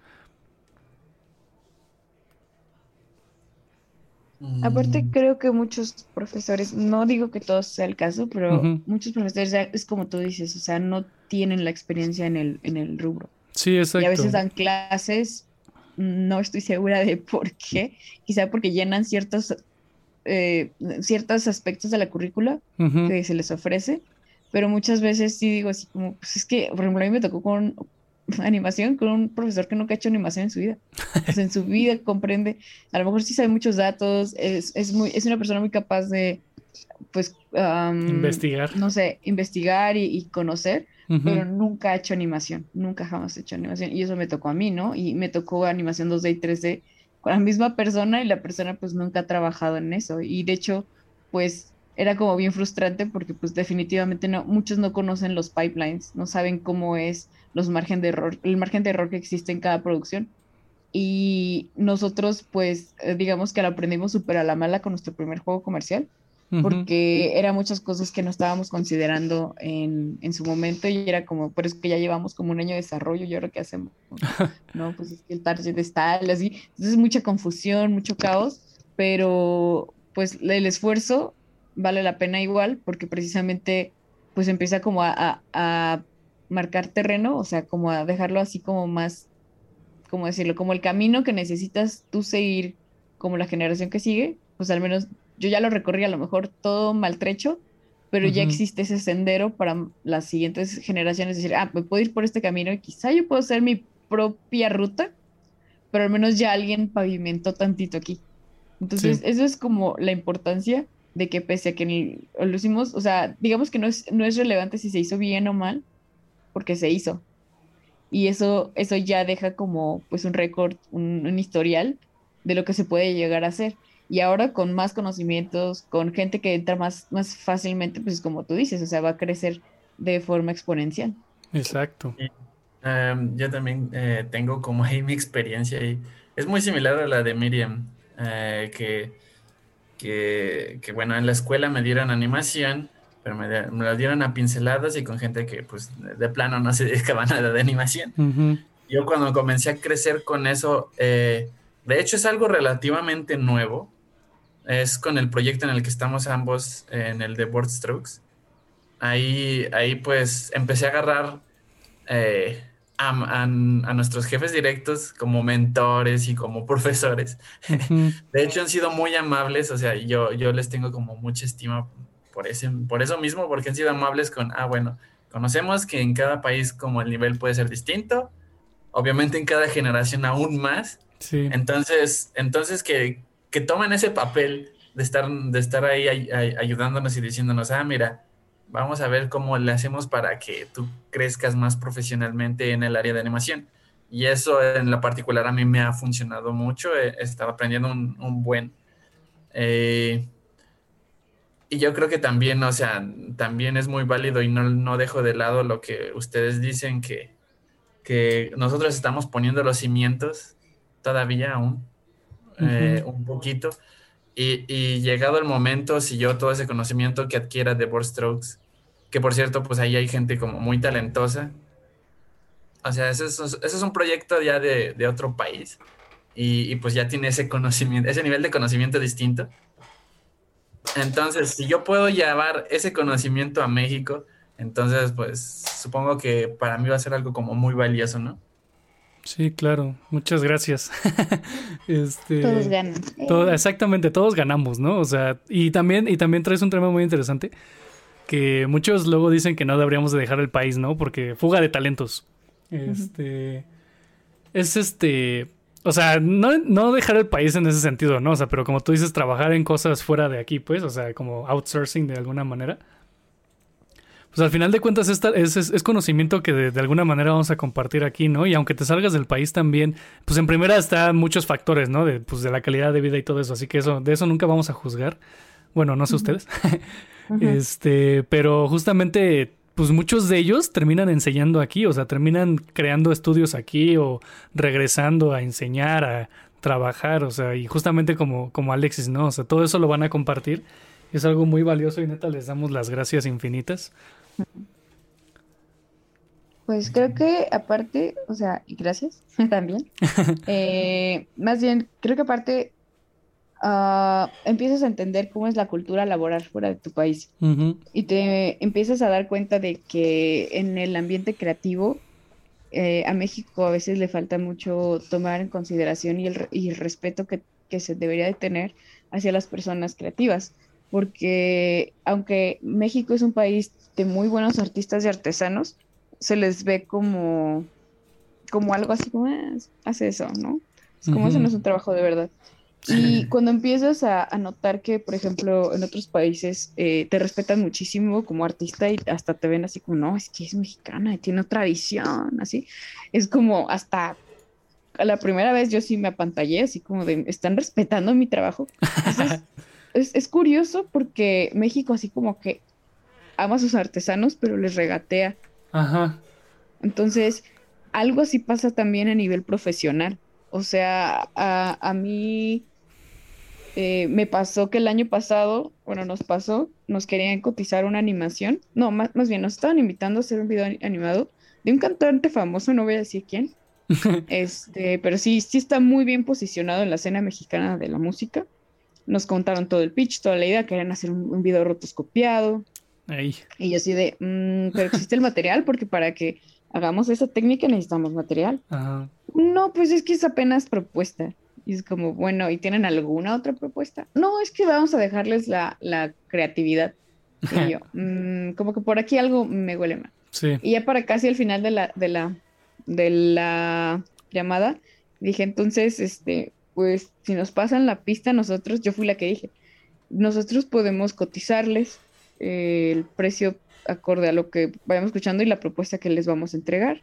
Aparte, mm. creo que muchos profesores, no digo que todos sea el caso, pero muchos profesores es como tú dices, o sea, no tienen la experiencia en el, en el rubro. Sí, exacto. Y a veces dan clases, no estoy segura de por qué, quizá porque llenan ciertos, eh, ciertos aspectos de la currícula que se les ofrece, pero muchas veces sí digo así como, pues es que, por ejemplo, a mí me tocó con animación con un profesor que nunca ha hecho animación en su vida. en su vida comprende, a lo mejor sí sabe muchos datos, es, es, muy, es una persona muy capaz de, pues, investigar. No sé, investigar y, conocer, pero nunca ha hecho animación, nunca jamás ha hecho animación. Y eso me tocó a mí, ¿no? Y me tocó animación 2D y 3D con la misma persona y la persona pues nunca ha trabajado en eso. Y de hecho, pues era como bien frustrante porque pues definitivamente no, muchos no conocen los pipelines, no saben cómo es los margen de error, el margen de error que existe en cada producción. Y nosotros pues eh, digamos que lo aprendimos súper a la mala con nuestro primer juego comercial porque eran muchas cosas que no estábamos considerando en, en, su momento y era como, por eso que ya llevamos como un año de desarrollo y ahora qué hacemos, no, pues es que el target está así, entonces mucha confusión, mucho caos, pero pues el esfuerzo vale la pena igual porque precisamente pues empieza como a, a, marcar terreno, o sea, como a dejarlo así como más, como decirlo, como el camino que necesitas tú seguir como la generación que sigue, pues al menos yo ya lo recorrí a lo mejor todo maltrecho, pero ya existe ese sendero para las siguientes generaciones decir, ah, me puedo ir por este camino y quizá yo puedo hacer mi propia ruta, pero al menos ya alguien pavimentó tantito aquí. Entonces, eso es como la importancia de que pese a que lo hicimos, o sea, digamos que no es, no es relevante si se hizo bien o mal, porque se hizo. Y eso, eso ya deja como pues un récord, un, un historial de lo que se puede llegar a hacer. Y ahora con más conocimientos, con gente que entra más, más fácilmente, pues como tú dices, o sea, va a crecer de forma exponencial. Exacto. Em, yo también eh, tengo como ahí mi experiencia y es muy similar a la de Miriam, eh, que, que, bueno, en la escuela me dieron animación, pero me, me, la dieron a pinceladas y con gente que pues de plano no se dedicaba nada de animación. Yo cuando comencé a crecer con eso, eh, de hecho es algo relativamente nuevo, es con el proyecto en el que estamos ambos, en el de Board Strokes. Ahí, ahí pues empecé a agarrar eh, a, nuestros jefes directos como mentores y como profesores. De hecho, han sido muy amables, o sea, yo, yo les tengo como mucha estima por, ese, por eso mismo, porque han sido amables con, ah, bueno, conocemos que en cada país como el nivel puede ser distinto, obviamente en cada generación aún más. Sí. Entonces, entonces que, que toman ese papel de estar, de estar ahí ayudándonos y diciéndonos, ah, mira, vamos a ver cómo le hacemos para que tú crezcas más profesionalmente en el área de animación. Y eso en la particular a mí me ha funcionado mucho, he, estado aprendiendo un, buen. Eh, y yo creo que también, o sea, también es muy válido y no, no dejo de lado lo que ustedes dicen que, que nosotros estamos poniendo los cimientos todavía aún eh, un poquito. Y, llegado el momento, si yo todo ese conocimiento que adquiera de board strokes, que por cierto, pues ahí hay gente como muy talentosa. O sea, ese es, un proyecto ya de, de otro país. Y, y, pues ya tiene ese conocimiento, ese nivel de conocimiento distinto. Entonces, si yo puedo llevar ese conocimiento a México, entonces pues supongo que para mí va a ser algo como muy valioso, ¿no? Sí, claro. Muchas gracias. este, todos ganan. exactamente, todos ganamos, ¿no? O sea, y también, y también traes un tema muy interesante que muchos luego dicen que no deberíamos de dejar el país, ¿no? Porque fuga de talentos. Este es este, o sea, no, no dejar el país en ese sentido, ¿no? O sea, pero como tú dices, trabajar en cosas fuera de aquí, pues, o sea, como outsourcing de alguna manera pues al final de cuentas esta, es, es, conocimiento que de, alguna manera vamos a compartir aquí, ¿no? Y aunque te salgas del país también, pues en primera están muchos factores, ¿no? De, pues de la calidad de vida y todo eso, así que eso, de eso nunca vamos a juzgar. Bueno, no sé ustedes. Este, pero justamente, pues muchos de ellos terminan enseñando aquí, o sea, terminan creando estudios aquí o regresando a enseñar, a trabajar, o sea, y justamente como, como Alexis, ¿no? O sea, todo eso lo van a compartir. Es algo muy valioso y neta les damos las gracias infinitas. Pues creo que aparte, o sea, y gracias también. Eh, más bien, creo que aparte ah, empiezas a entender cómo es la cultura laboral fuera de tu país y te empiezas a dar cuenta de que en el ambiente creativo eh, a México a veces le falta mucho tomar en consideración y el, y el respeto que, que se debería de tener hacia las personas creativas porque aunque México es un país de muy buenos artistas y artesanos, se les ve como, como algo así como, ah, hace eso, ¿no? Es como eso no es un trabajo de verdad. Y cuando empiezas a, notar que, por ejemplo, en otros países eh, te respetan muchísimo como artista y hasta te ven así como, no, es que es mexicana y tiene otra visión, así. Es como hasta la primera vez yo sí me apantallé, así como de, ¿están respetando mi trabajo? es, es curioso porque México así como que ama a sus artesanos, pero les regatea. Ajá. Entonces, algo así pasa también a nivel profesional. O sea, a, a mí eh, me pasó que el año pasado, bueno, nos pasó, nos querían cotizar una animación. No, más, más bien, nos estaban invitando a hacer un video ani- animado de un cantante famoso, no voy a decir quién. Este, pero sí, sí está muy bien posicionado en la escena mexicana de la música. Nos contaron todo el pitch, toda la idea, querían hacer un, un video rotoscopiado. Ahí. Y yo así de, "Mm, pero existe el material porque para que hagamos esa técnica necesitamos material. Ajá. No, pues es que es apenas propuesta. Y es como, bueno, ¿y tienen alguna otra propuesta? No, es que vamos a dejarles la, la creatividad. Y yo, "Mm, como que por aquí algo me huele mal. Sí. Y ya para casi el final de la, de la, de la llamada, dije, entonces, este, pues si nos pasan la pista nosotros, yo fui la que dije, nosotros podemos cotizarles eh, el precio acorde a lo que vayamos escuchando y la propuesta que les vamos a entregar.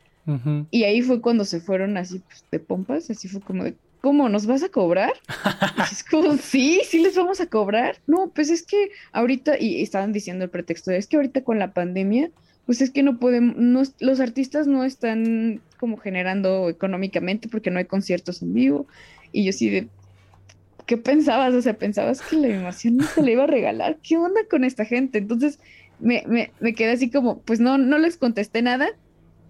Y ahí fue cuando se fueron así pues, de pompas, así fue como de, ¿cómo nos vas a cobrar? Y es como, sí, sí les vamos a cobrar. No, pues es que ahorita, y estaban diciendo el pretexto, de, es que ahorita con la pandemia, pues es que no podemos, no, los artistas no están como generando económicamente porque no hay conciertos en vivo. Y yo sí de, ¿qué pensabas? O sea, pensabas que la animación no se le iba a regalar. ¿Qué onda con esta gente? Entonces me, me, me quedé así como, pues no, no les contesté nada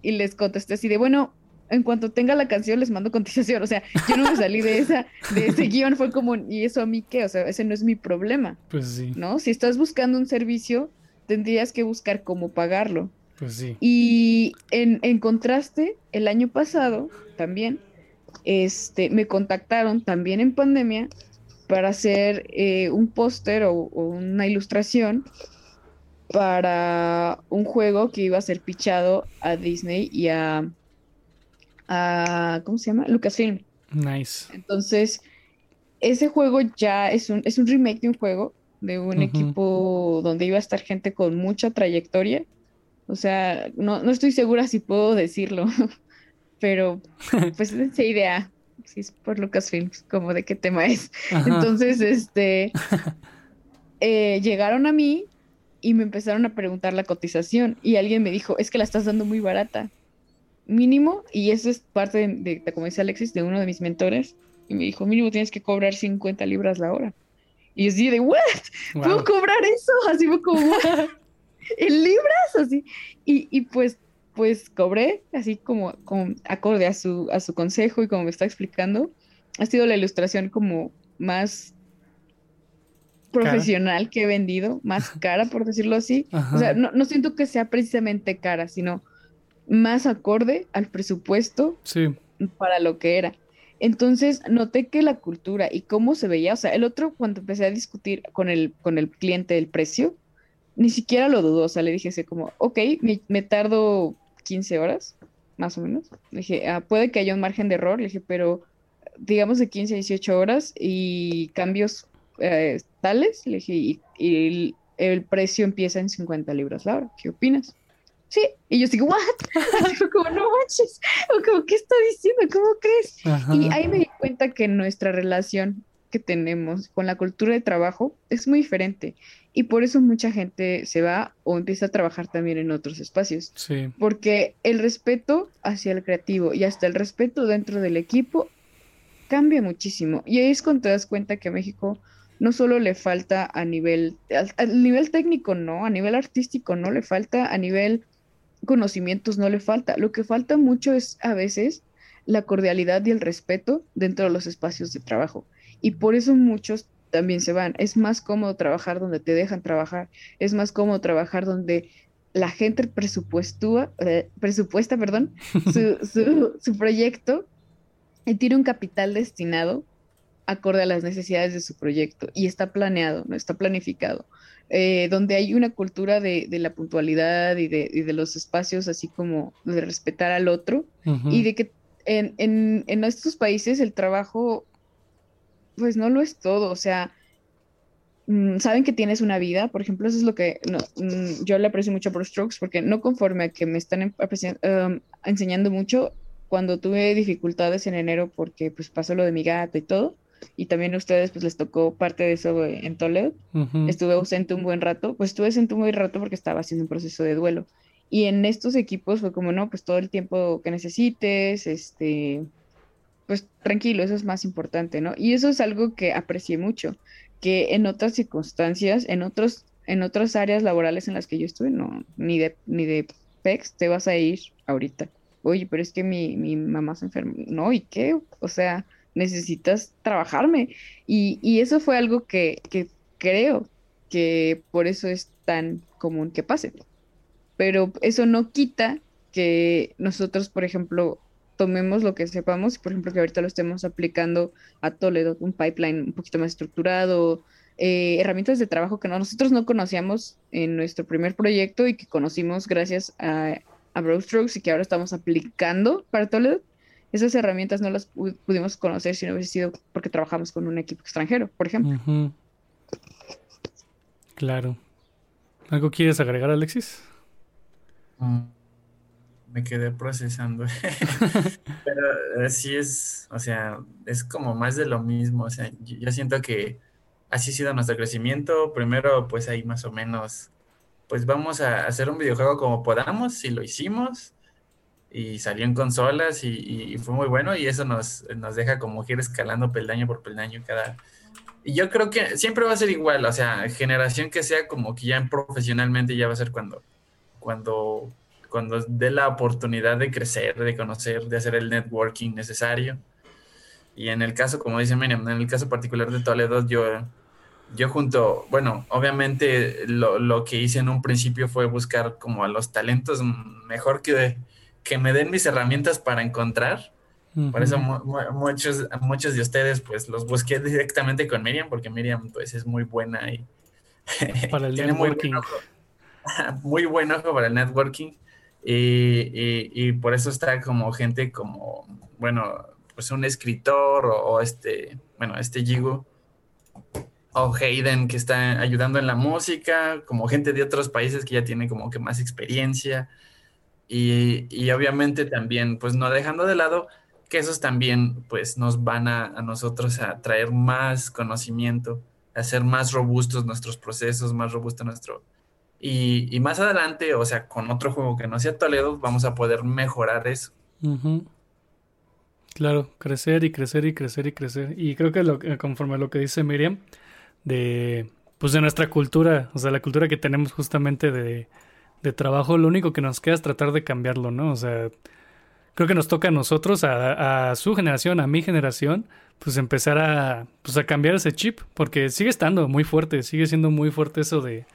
y les contesté así de, bueno, en cuanto tenga la canción les mando contestación. O sea, yo no me salí de esa, de ese guion, fue como, ¿y eso a mí qué? O sea, ese no es mi problema, Pues sí. ¿no? Si estás buscando un servicio, tendrías que buscar cómo pagarlo. Pues sí. Y en, en contraste, el año pasado también, este, me contactaron también en pandemia para hacer eh, un póster o, o una ilustración para un juego que iba a ser pichado a Disney y a, a ¿cómo se llama? Lucasfilm. Nice. Entonces, ese juego ya es un, es un remake de un juego, de un equipo donde iba a estar gente con mucha trayectoria. O sea, no, no estoy segura si puedo decirlo, pero pues esa idea, si es por Lucasfilms, como de qué tema es. Ajá. Entonces, este, eh, llegaron a mí y me empezaron a preguntar la cotización y alguien me dijo, es que la estás dando muy barata, mínimo, y eso es parte de, de- de, como dice Alexis, de uno de mis mentores, y me dijo, mínimo tienes que cobrar 50 libras la hora. Y yo así de, ¿what? ¿Puedo Wow. cobrar eso? Así fue como, "What? ¿en libras? Así. Y, y pues, pues cobré, así como, como acorde a su, a su consejo y como me está explicando. Ha sido la ilustración como más profesional que he vendido, más cara, por decirlo así. O sea, no, no siento que sea precisamente cara, sino más acorde al presupuesto Sí. para lo que era. Entonces noté que la cultura y cómo se veía, o sea, el otro cuando empecé a discutir con el, con el cliente el precio, ni siquiera lo dudó, o sea, le dije así como, ok, me, me tardo 15 horas, más o menos. Le dije, "Ah, puede que haya un margen de error, le dije, pero digamos de 15 a 18 horas y cambios eh, tales, le dije, y, y el, el precio empieza en 50 libras la hora, ¿qué opinas? Sí, y yo digo, ¿what? Como, no manches, o como, ¿qué está diciendo? ¿Cómo crees? Ajá. Y ahí me di cuenta que nuestra relación que tenemos con la cultura de trabajo es muy diferente y por eso mucha gente se va o empieza a trabajar también en otros espacios, Sí. porque el respeto hacia el creativo y hasta el respeto dentro del equipo cambia muchísimo y ahí es cuando te das cuenta que a México no solo le falta a nivel, al nivel técnico no, a nivel artístico no le falta, a nivel conocimientos no le falta, lo que falta mucho es a veces la cordialidad y el respeto dentro de los espacios de trabajo. Y por eso muchos también se van. Es más cómodo trabajar donde te dejan trabajar. Es más cómodo trabajar donde la gente presupuestúa, eh, presupuesta, perdón, su, su, su proyecto y tiene un capital destinado acorde a las necesidades de su proyecto y está planeado, no está planificado. Eh, donde hay una cultura de, de la puntualidad y de, y de, los espacios, así como de respetar al otro, y de que en, en, en estos países el trabajo, pues no lo es todo, o sea, mm, saben que tienes una vida, por ejemplo, eso es lo que no, mm, yo le aprecio mucho Bruce Strokes, porque no conforme a que me están em- um, enseñando mucho, cuando tuve dificultades en enero porque pues pasó lo de mi gato y todo, y también a ustedes pues les tocó parte de eso en Toledo. Estuve ausente un buen rato, pues estuve ausente un buen rato porque estaba haciendo un proceso de duelo. Y en estos equipos fue como, no, pues todo el tiempo que necesites, este, pues tranquilo, eso es más importante, ¿no? Y eso es algo que aprecié mucho, que en otras circunstancias, en otros, en otras áreas laborales en las que yo estuve, no, ni de, ni de PEX te vas a ir ahorita. Oye, pero es que mi, mi mamá se enfermó. No, ¿y qué? O sea, necesitas trabajarme. Y, y eso fue algo que, que creo que por eso es tan común que pase pero eso no quita que nosotros, por ejemplo, tomemos lo que sepamos, por ejemplo, que ahorita lo estemos aplicando a Toledo, un pipeline un poquito más estructurado, eh, herramientas de trabajo que nosotros no conocíamos en nuestro primer proyecto y que conocimos gracias a, a Browstrokes y que ahora estamos aplicando para Toledo. Esas herramientas no las pudimos conocer si no hubiese sido porque trabajamos con un equipo extranjero, por ejemplo. Claro. ¿Algo quieres agregar, Alexis? Mm, me quedé procesando. Pero así es, o sea, es como más de lo mismo. O sea, yo, siento que así ha sido nuestro crecimiento. Primero, pues ahí más o menos, pues vamos a hacer un videojuego como podamos, y lo hicimos. Y salió en consolas y, fue muy bueno y eso nos, nos deja como ir escalando peldaño por peldaño cada... Y yo creo que siempre va a ser igual, o sea, generación que sea como que ya profesionalmente ya va a ser cuando cuando, cuando dé la oportunidad de crecer, de conocer, de hacer el networking necesario. Y en el caso, como dice Miriam, en el caso particular de Toledo, yo, yo junto, bueno, obviamente lo, lo, que hice en un principio fue buscar como a los talentos mejor que, que me den mis herramientas para encontrar. Por eso muchos, muchos de ustedes pues los busqué directamente con Miriam, porque Miriam pues es muy buena y para el networking. muy buen ojo para el networking y, por eso está como gente como, bueno, pues un escritor o, este, bueno, este Jigo o Hayden que está ayudando en la música, como gente de otros países que ya tiene como que más experiencia. Y, y obviamente también, pues no dejando de lado que esos también pues nos van a, a nosotros a traer más conocimiento, a hacer más robustos nuestros procesos, más robusto nuestro, y, más adelante, o sea, con otro juego que no sea Toledo, vamos a poder mejorar eso. Claro, crecer y crecer y crecer y crecer. Y creo que lo, conforme a lo que dice Miriam, de pues de nuestra cultura, o sea, la cultura que tenemos justamente de, de trabajo, lo único que nos queda es tratar de cambiarlo, ¿no? O sea, creo que nos toca a nosotros, a, a, su generación, a mi generación, pues empezar a, pues a cambiar ese chip, porque sigue estando muy fuerte, sigue siendo muy fuerte eso de,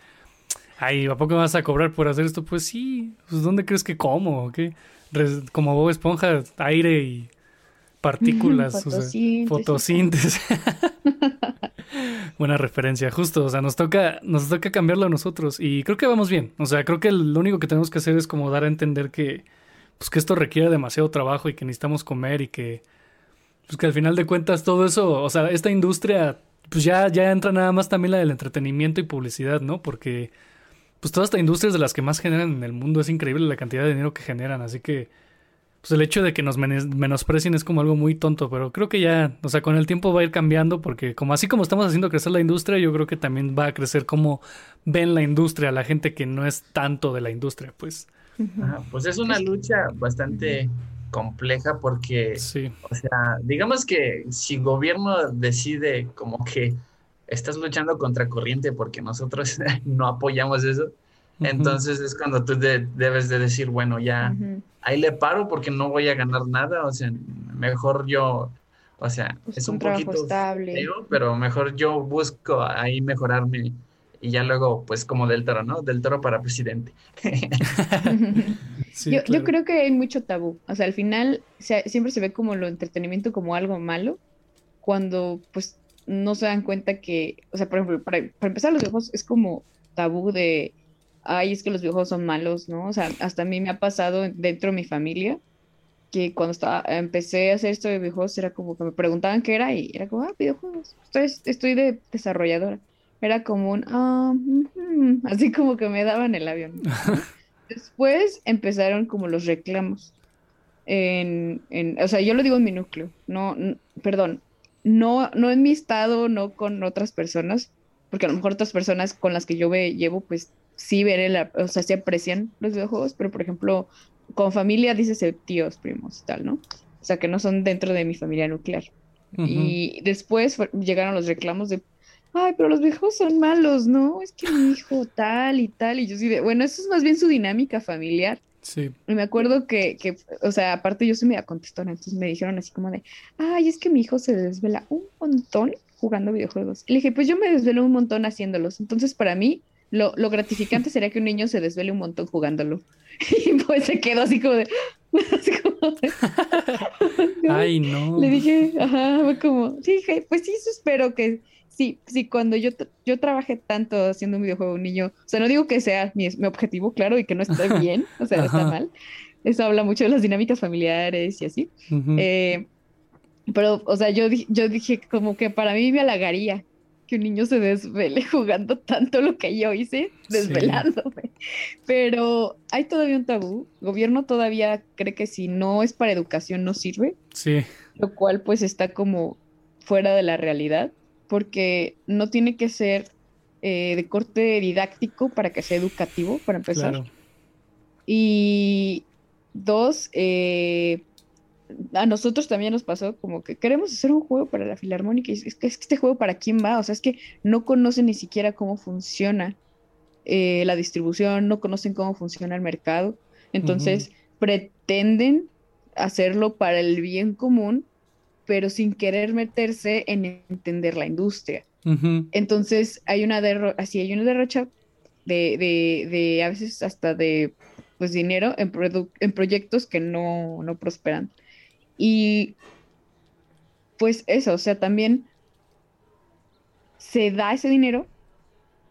ay, ¿a poco vas a cobrar por hacer esto? Pues sí, pues ¿dónde crees que como? ¿Qué? Como Bob Esponja, aire y partículas, fotosíntesis. fotosíntesis. Buena referencia, justo, o sea, nos toca, nos toca cambiarlo a nosotros y creo que vamos bien, o sea, creo que lo único que tenemos que hacer es como dar a entender que, pues que esto requiere demasiado trabajo y que necesitamos comer y que, pues que al final de cuentas todo eso, o sea, esta industria, pues ya, ya entra nada más también la del entretenimiento y publicidad, ¿no? Porque pues toda esta industria es de las que más generan en el mundo. Es increíble la cantidad de dinero que generan. Así que, pues el hecho de que nos menosprecien es como algo muy tonto. Pero creo que ya, o sea, con el tiempo va a ir cambiando. Porque como así como estamos haciendo crecer la industria, yo creo que también va a crecer como ven la industria, la gente que no es tanto de la industria, pues. pues es una lucha bastante compleja porque, sí. o sea, digamos que si el gobierno decide como que estás luchando contra corriente porque nosotros no apoyamos eso. Entonces es cuando tú debes de decir, bueno, ya ahí le paro porque no voy a ganar nada, o sea, mejor yo, o sea, pues es un, poquito estable. pero mejor yo busco ahí mejorarme y ya luego, pues como del toro, ¿no? Del toro para presidente. yo, yo, creo que hay mucho tabú, o sea, al final siempre se ve como lo entretenimiento como algo malo, cuando pues no se dan cuenta que, o sea, por ejemplo, para, empezar los videojuegos es como tabú de, ay, es que los videojuegos son malos, ¿no? O sea, hasta a mí me ha pasado dentro de mi familia que cuando estaba, empecé a hacer esto de videojuegos era como que me preguntaban qué era y era como, ah, videojuegos, estoy, estoy de desarrolladora. Era como un, ah, así como que me daban el avión. Después empezaron como los reclamos. En, en, o sea, yo lo digo en mi núcleo, no, perdón, no, no en mi estado, no con otras personas, porque a lo mejor otras personas con las que yo me llevo, pues sí ven, o sea, sí aprecian los videojuegos, pero por ejemplo, con familia dices tíos, primos, tal, ¿no? O sea, que no son dentro de mi familia nuclear. Y después llegaron los reclamos de, ay, pero los viejos son malos, ¿no? Es que mi hijo tal y tal. Y yo sí de, bueno, eso es más bien su dinámica familiar. Sí. Y me acuerdo que, que, o sea, aparte yo soy media contestona, entonces me dijeron así como de, ay, es que mi hijo se desvela un montón jugando videojuegos. Y le dije, pues yo me desvelo un montón haciéndolos. Entonces, para mí, lo, lo gratificante sería que un niño se desvele un montón jugándolo. Y pues se quedó así como de... Ay, no. Le dije, ajá, fue como, sí, pues sí, eso espero que sí, sí, cuando yo, yo trabajé tanto haciendo un videojuego un niño, o sea, no digo que sea mi, mi objetivo, claro, y que no esté bien, o sea, está mal. Eso habla mucho de las dinámicas familiares y así. Eh, pero, o sea, yo, yo dije como que para mí me halagaría que un niño se desvele jugando tanto lo que yo hice, desvelándome. Pero hay todavía un tabú. El gobierno todavía cree que si no es para educación no sirve. Sí. Lo cual pues está como fuera de la realidad porque no tiene que ser eh, de corte didáctico para que sea educativo, para empezar. Y dos, eh, a nosotros también nos pasó como que queremos hacer un juego para la filarmónica y es que, este juego para quién va, o sea, es que no conocen ni siquiera cómo funciona eh, la distribución, no conocen cómo funciona el mercado, entonces pretenden hacerlo para el bien común pero sin querer meterse en entender la industria. Entonces hay una derro así hay una derrocha de, de, de, a veces hasta de pues dinero en, en proyectos que no, no prosperan. Y pues eso, o sea, también se da ese dinero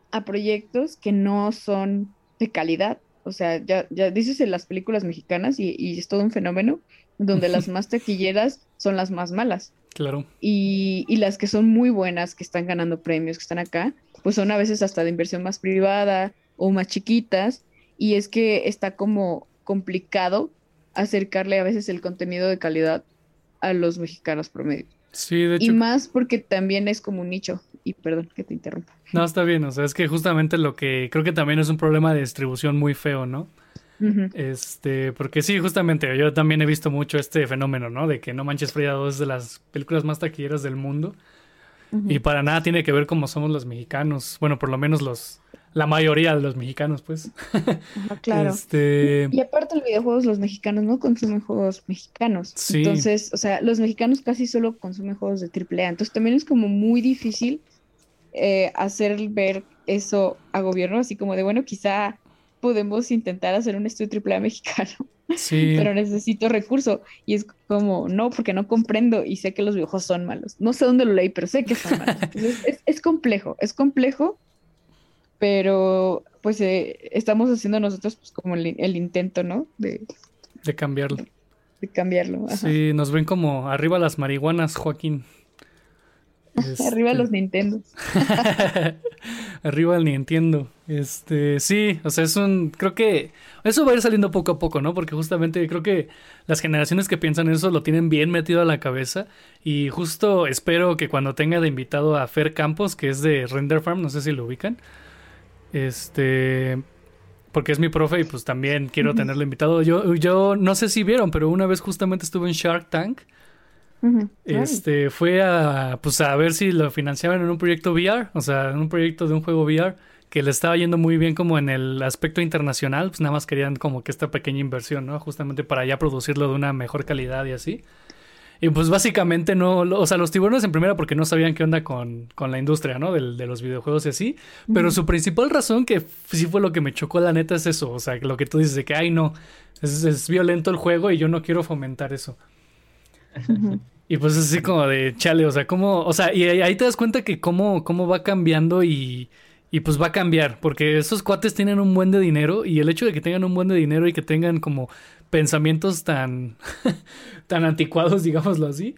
a proyectos que no son de calidad. O sea, ya, ya dices en las películas mexicanas y, y es todo un fenómeno donde las más taquilleras son las más malas. Claro. Y, y, las que son muy buenas, que están ganando premios, que están acá, pues son a veces hasta de inversión más privada o más chiquitas. Y es que está como complicado acercarle a veces el contenido de calidad a los mexicanos promedio. Sí, de hecho. Y más porque también es como un nicho. Y perdón que te interrumpa. No, está bien. O sea, es que justamente lo que creo que también es un problema de distribución muy feo, ¿no? Este, porque sí, justamente, yo también he visto mucho este fenómeno, ¿no? De que No Manches Frida 2 es de las películas más taquilleras del mundo. Y para nada tiene que ver cómo somos los mexicanos. Bueno, por lo menos los, la mayoría de los mexicanos, pues. claro. Este... Y, aparte los videojuegos, los mexicanos no consumen juegos mexicanos. Entonces, o sea, los mexicanos casi solo consumen juegos de AAA. Entonces también es como muy difícil eh, hacer ver eso a gobierno, así como de, bueno, quizá podemos intentar hacer un estudio AAA mexicano. Sí. Pero necesito recurso. Y es como, no, porque no comprendo y sé que los videojuegos son malos. No sé dónde lo leí, pero sé que son malos. es, complejo, es complejo, pero pues eh, estamos haciendo nosotros pues como el, intento, ¿no? De, de cambiarlo. De, cambiarlo. Sí, nos ven como arriba las marihuanas, Joaquín. Arriba los Nintendo. Arriba el Nintendo. Este, sí, o sea, es un. Creo que eso va a ir saliendo poco a poco, ¿no? Porque justamente creo que las generaciones que piensan eso lo tienen bien metido a la cabeza. Y justo espero que cuando tenga de invitado a Fer Campos, que es de Render Farm, no sé si lo ubican. Este. Porque es mi profe y pues también quiero tenerlo invitado. Yo, yo no sé si vieron, pero una vez justamente estuve en Shark Tank. Este fue a pues a ver si lo financiaban en un proyecto VR, o sea, en un proyecto de un juego VR que le estaba yendo muy bien como en el aspecto internacional, pues nada más querían como que esta pequeña inversión, ¿no? Justamente para ya producirlo de una mejor calidad y así. Y pues básicamente no, o sea, los tiburones en primera porque no sabían qué onda con, con la industria, ¿no? De, de, los videojuegos y así. Pero su principal razón, que sí fue lo que me chocó, la neta, es eso. O sea, lo que tú dices de que, ay, no, es, es violento el juego y yo no quiero fomentar eso. Y pues así como de chale, o sea, cómo, o sea, y ahí te das cuenta que cómo, cómo va cambiando y, y pues va a cambiar, porque esos cuates tienen un buen de dinero y el hecho de que tengan un buen de dinero y que tengan como pensamientos tan, tan anticuados, digámoslo así,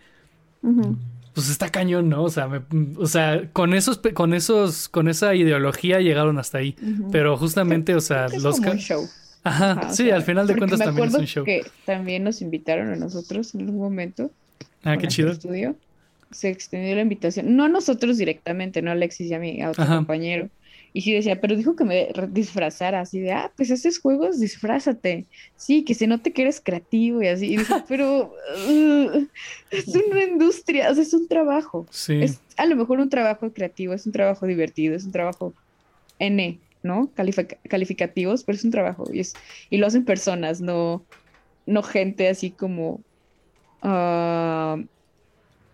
pues está cañón, ¿no? O sea, o sea, con esos, con esos, con esa ideología llegaron hasta ahí, pero justamente, o sea, los... Como un show. Ajá, sí, al final de cuentas también es un show. Que también nos invitaron a nosotros en algún momento Ah, qué chido. Estudio. se extendió la invitación, no a nosotros directamente, no a Alexis y a mi a otro Ajá. compañero. Y sí decía, pero dijo que me disfrazara, así de, ah, pues haces juegos, disfrázate. Sí, que se note que eres creativo y así. Y dije, pero uh, es una industria, o sea, es un trabajo. Sí, Es a lo mejor un trabajo creativo, es un trabajo divertido, es un trabajo N, ¿no? Califica- calificativos, pero es un trabajo y, es, y lo hacen personas, no, no gente así como, ah,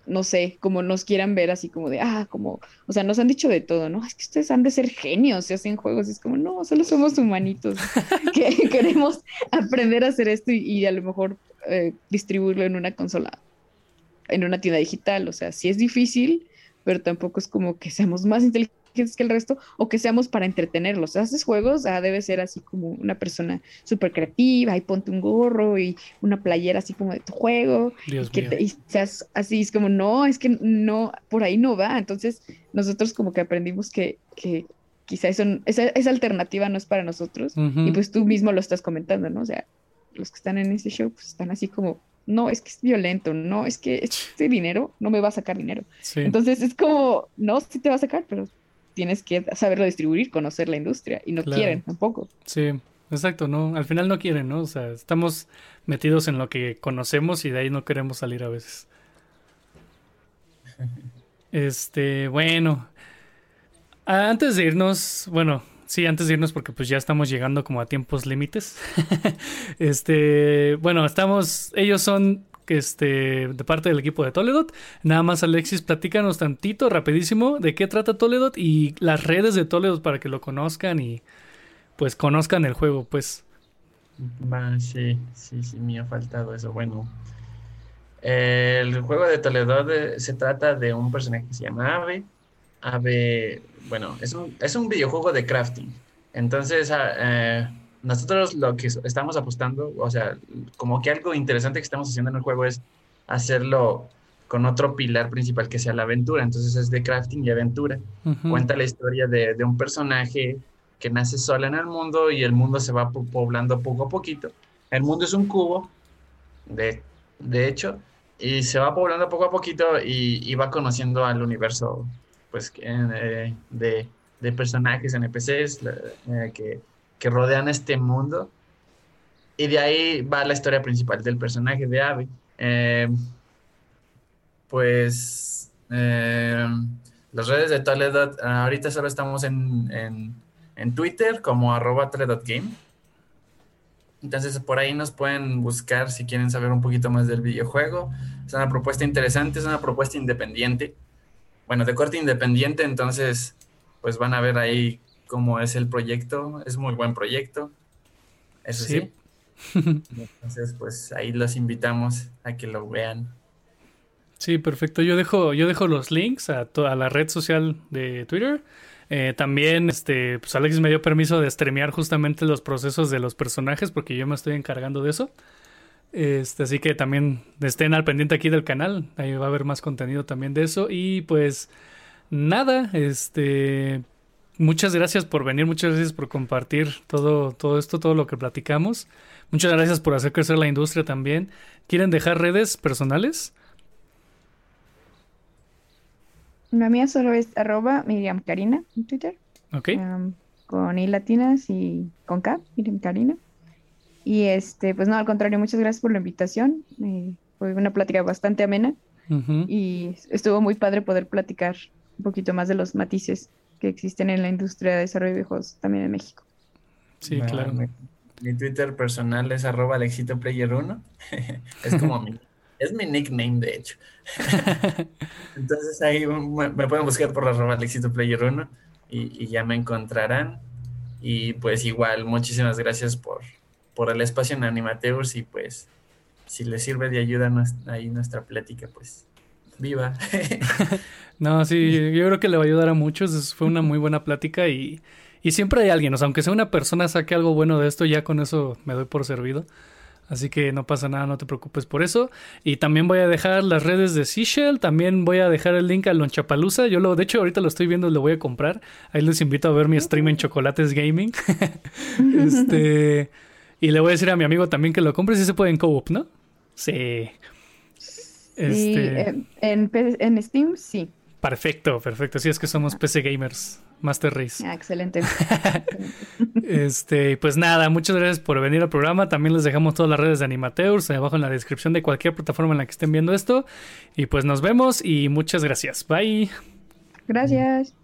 no sé, como nos quieran ver así como de, ah, como, o sea, nos han dicho de todo, ¿no? Es que ustedes han de ser genios si hacen juegos, y es como, no, solo somos humanitos que queremos aprender a hacer esto y, y a lo mejor eh, distribuirlo en una consola, en una tienda digital, o sea, sí es difícil, pero tampoco es como que seamos más inteligentes que el resto o que seamos para entretenerlos. Haces juegos, ah, debe ser así como una persona súper creativa y ponte un gorro y una playera así como de tu juego Dios que mío. te- y seas así, es como, no, es que no, por ahí no va. Entonces, nosotros como que aprendimos que, que quizá eso, esa, esa alternativa no es para nosotros. Ujú. Y pues tú mismo lo estás comentando, ¿no? O sea, los que están en ese show, pues están así como, no, es que es violento, no, es que este dinero no me va a sacar dinero. Sí, Entonces, es como, no, sí te va a sacar, pero tienes que saberlo distribuir, conocer la industria. Y no Claro. quieren tampoco. sí, exacto, ¿no? Al final no quieren, ¿no? O sea, estamos metidos en lo que conocemos y de ahí no queremos salir a veces. Este, bueno. Antes de irnos, bueno, sí, antes de irnos porque pues ya estamos llegando como a tiempos límites. Este, bueno, estamos, ellos son este de parte del equipo de Toledot. Nada más Alexis, platícanos tantito, rapidísimo, de qué trata Toledot y las redes de Toledot para que lo conozcan y pues conozcan el juego, pues. Va, sí, sí, sí, me ha faltado eso. Bueno, el juego de Toledo de- se trata de un personaje que se llama Ave. Ave, bueno, es un, es un videojuego de crafting. Entonces, ah, eh, nosotros lo que estamos apostando, o sea, como que algo interesante que estamos haciendo en el juego es hacerlo con otro pilar principal que sea la aventura. Entonces es de crafting y aventura. Cuenta la historia de, de un personaje que nace sola en el mundo y el mundo se va po- poblando poco a poquito. El mundo es un cubo, de, de hecho, y se va poblando poco a poquito y, y va conociendo al universo pues, eh, de, de personajes, NPCs eh, que, que rodean este mundo. Y de ahí va la historia principal del personaje de Abby. Eh, pues eh, las redes de Toledo, ah, ahorita solo estamos en, en, en Twitter como arroba Toledot.game. Entonces por ahí nos pueden buscar si quieren saber un poquito más del videojuego. Es una propuesta interesante, es una propuesta independiente. Bueno, de corte independiente, entonces pues van a ver ahí cómo es el proyecto. Es muy buen proyecto. Eso sí. Sí. Entonces pues ahí los invitamos a que lo vean. Sí, perfecto. Yo dejo, yo dejo los links a, to- a la red social de Twitter. Eh, también, este, pues Alexis me dio permiso de streamear justamente los procesos de los personajes porque yo me estoy encargando de eso. Este, así que también estén al pendiente aquí del canal. Ahí va a haber más contenido también de eso. Y pues nada, este, muchas gracias por venir, muchas gracias por compartir todo, todo esto, todo lo que platicamos. Muchas gracias por hacer crecer la industria también. ¿Quieren dejar redes personales? La mía solo es arroba Miriam Karina en Twitter. Ok. um, con I latinas y con K, Miriam Karina. Y este, pues no, al contrario, muchas gracias por la invitación. eh, fue una plática bastante amena y estuvo muy padre poder platicar un poquito más de los matices que existen en la industria de desarrollo de videojuegos también en México. Sí, Ah, claro. Mi, mi Twitter personal es arroba alexitoplayer1. es como mi, es mi nickname, de hecho. Entonces ahí me, me pueden buscar por arroba alexitoplayer1 y, y ya me encontrarán. Y pues igual, muchísimas gracias por, por el espacio en Animateurs y pues si les sirve de ayuda nues- ahí nuestra plática, pues viva. No, sí, yo creo que le va a ayudar a muchos. Fue una muy buena plática y, y siempre hay alguien, o sea, aunque sea una persona saque algo bueno de esto, ya con eso me doy por servido. Así que no pasa nada, no te preocupes por eso. Y también voy a dejar las redes de Seashell, también voy a dejar el link a Lonchapalooza. Yo lo, de hecho, ahorita lo estoy viendo, lo voy a comprar. Ahí les invito a ver mi stream en Chocolates Gaming. este, y le voy a decir a mi amigo también que lo compre si se puede en co-op, ¿no? Sí. Este, Sí, en, en, en Steam sí. Perfecto, perfecto. Sí, es que somos PC Gamers, Master Race. Ah, excelente. Este, pues nada, muchas gracias por venir al programa. También les dejamos todas las redes de Animateurs abajo en la descripción de cualquier plataforma en la que estén viendo esto. Y pues nos vemos y muchas gracias. Bye. Gracias.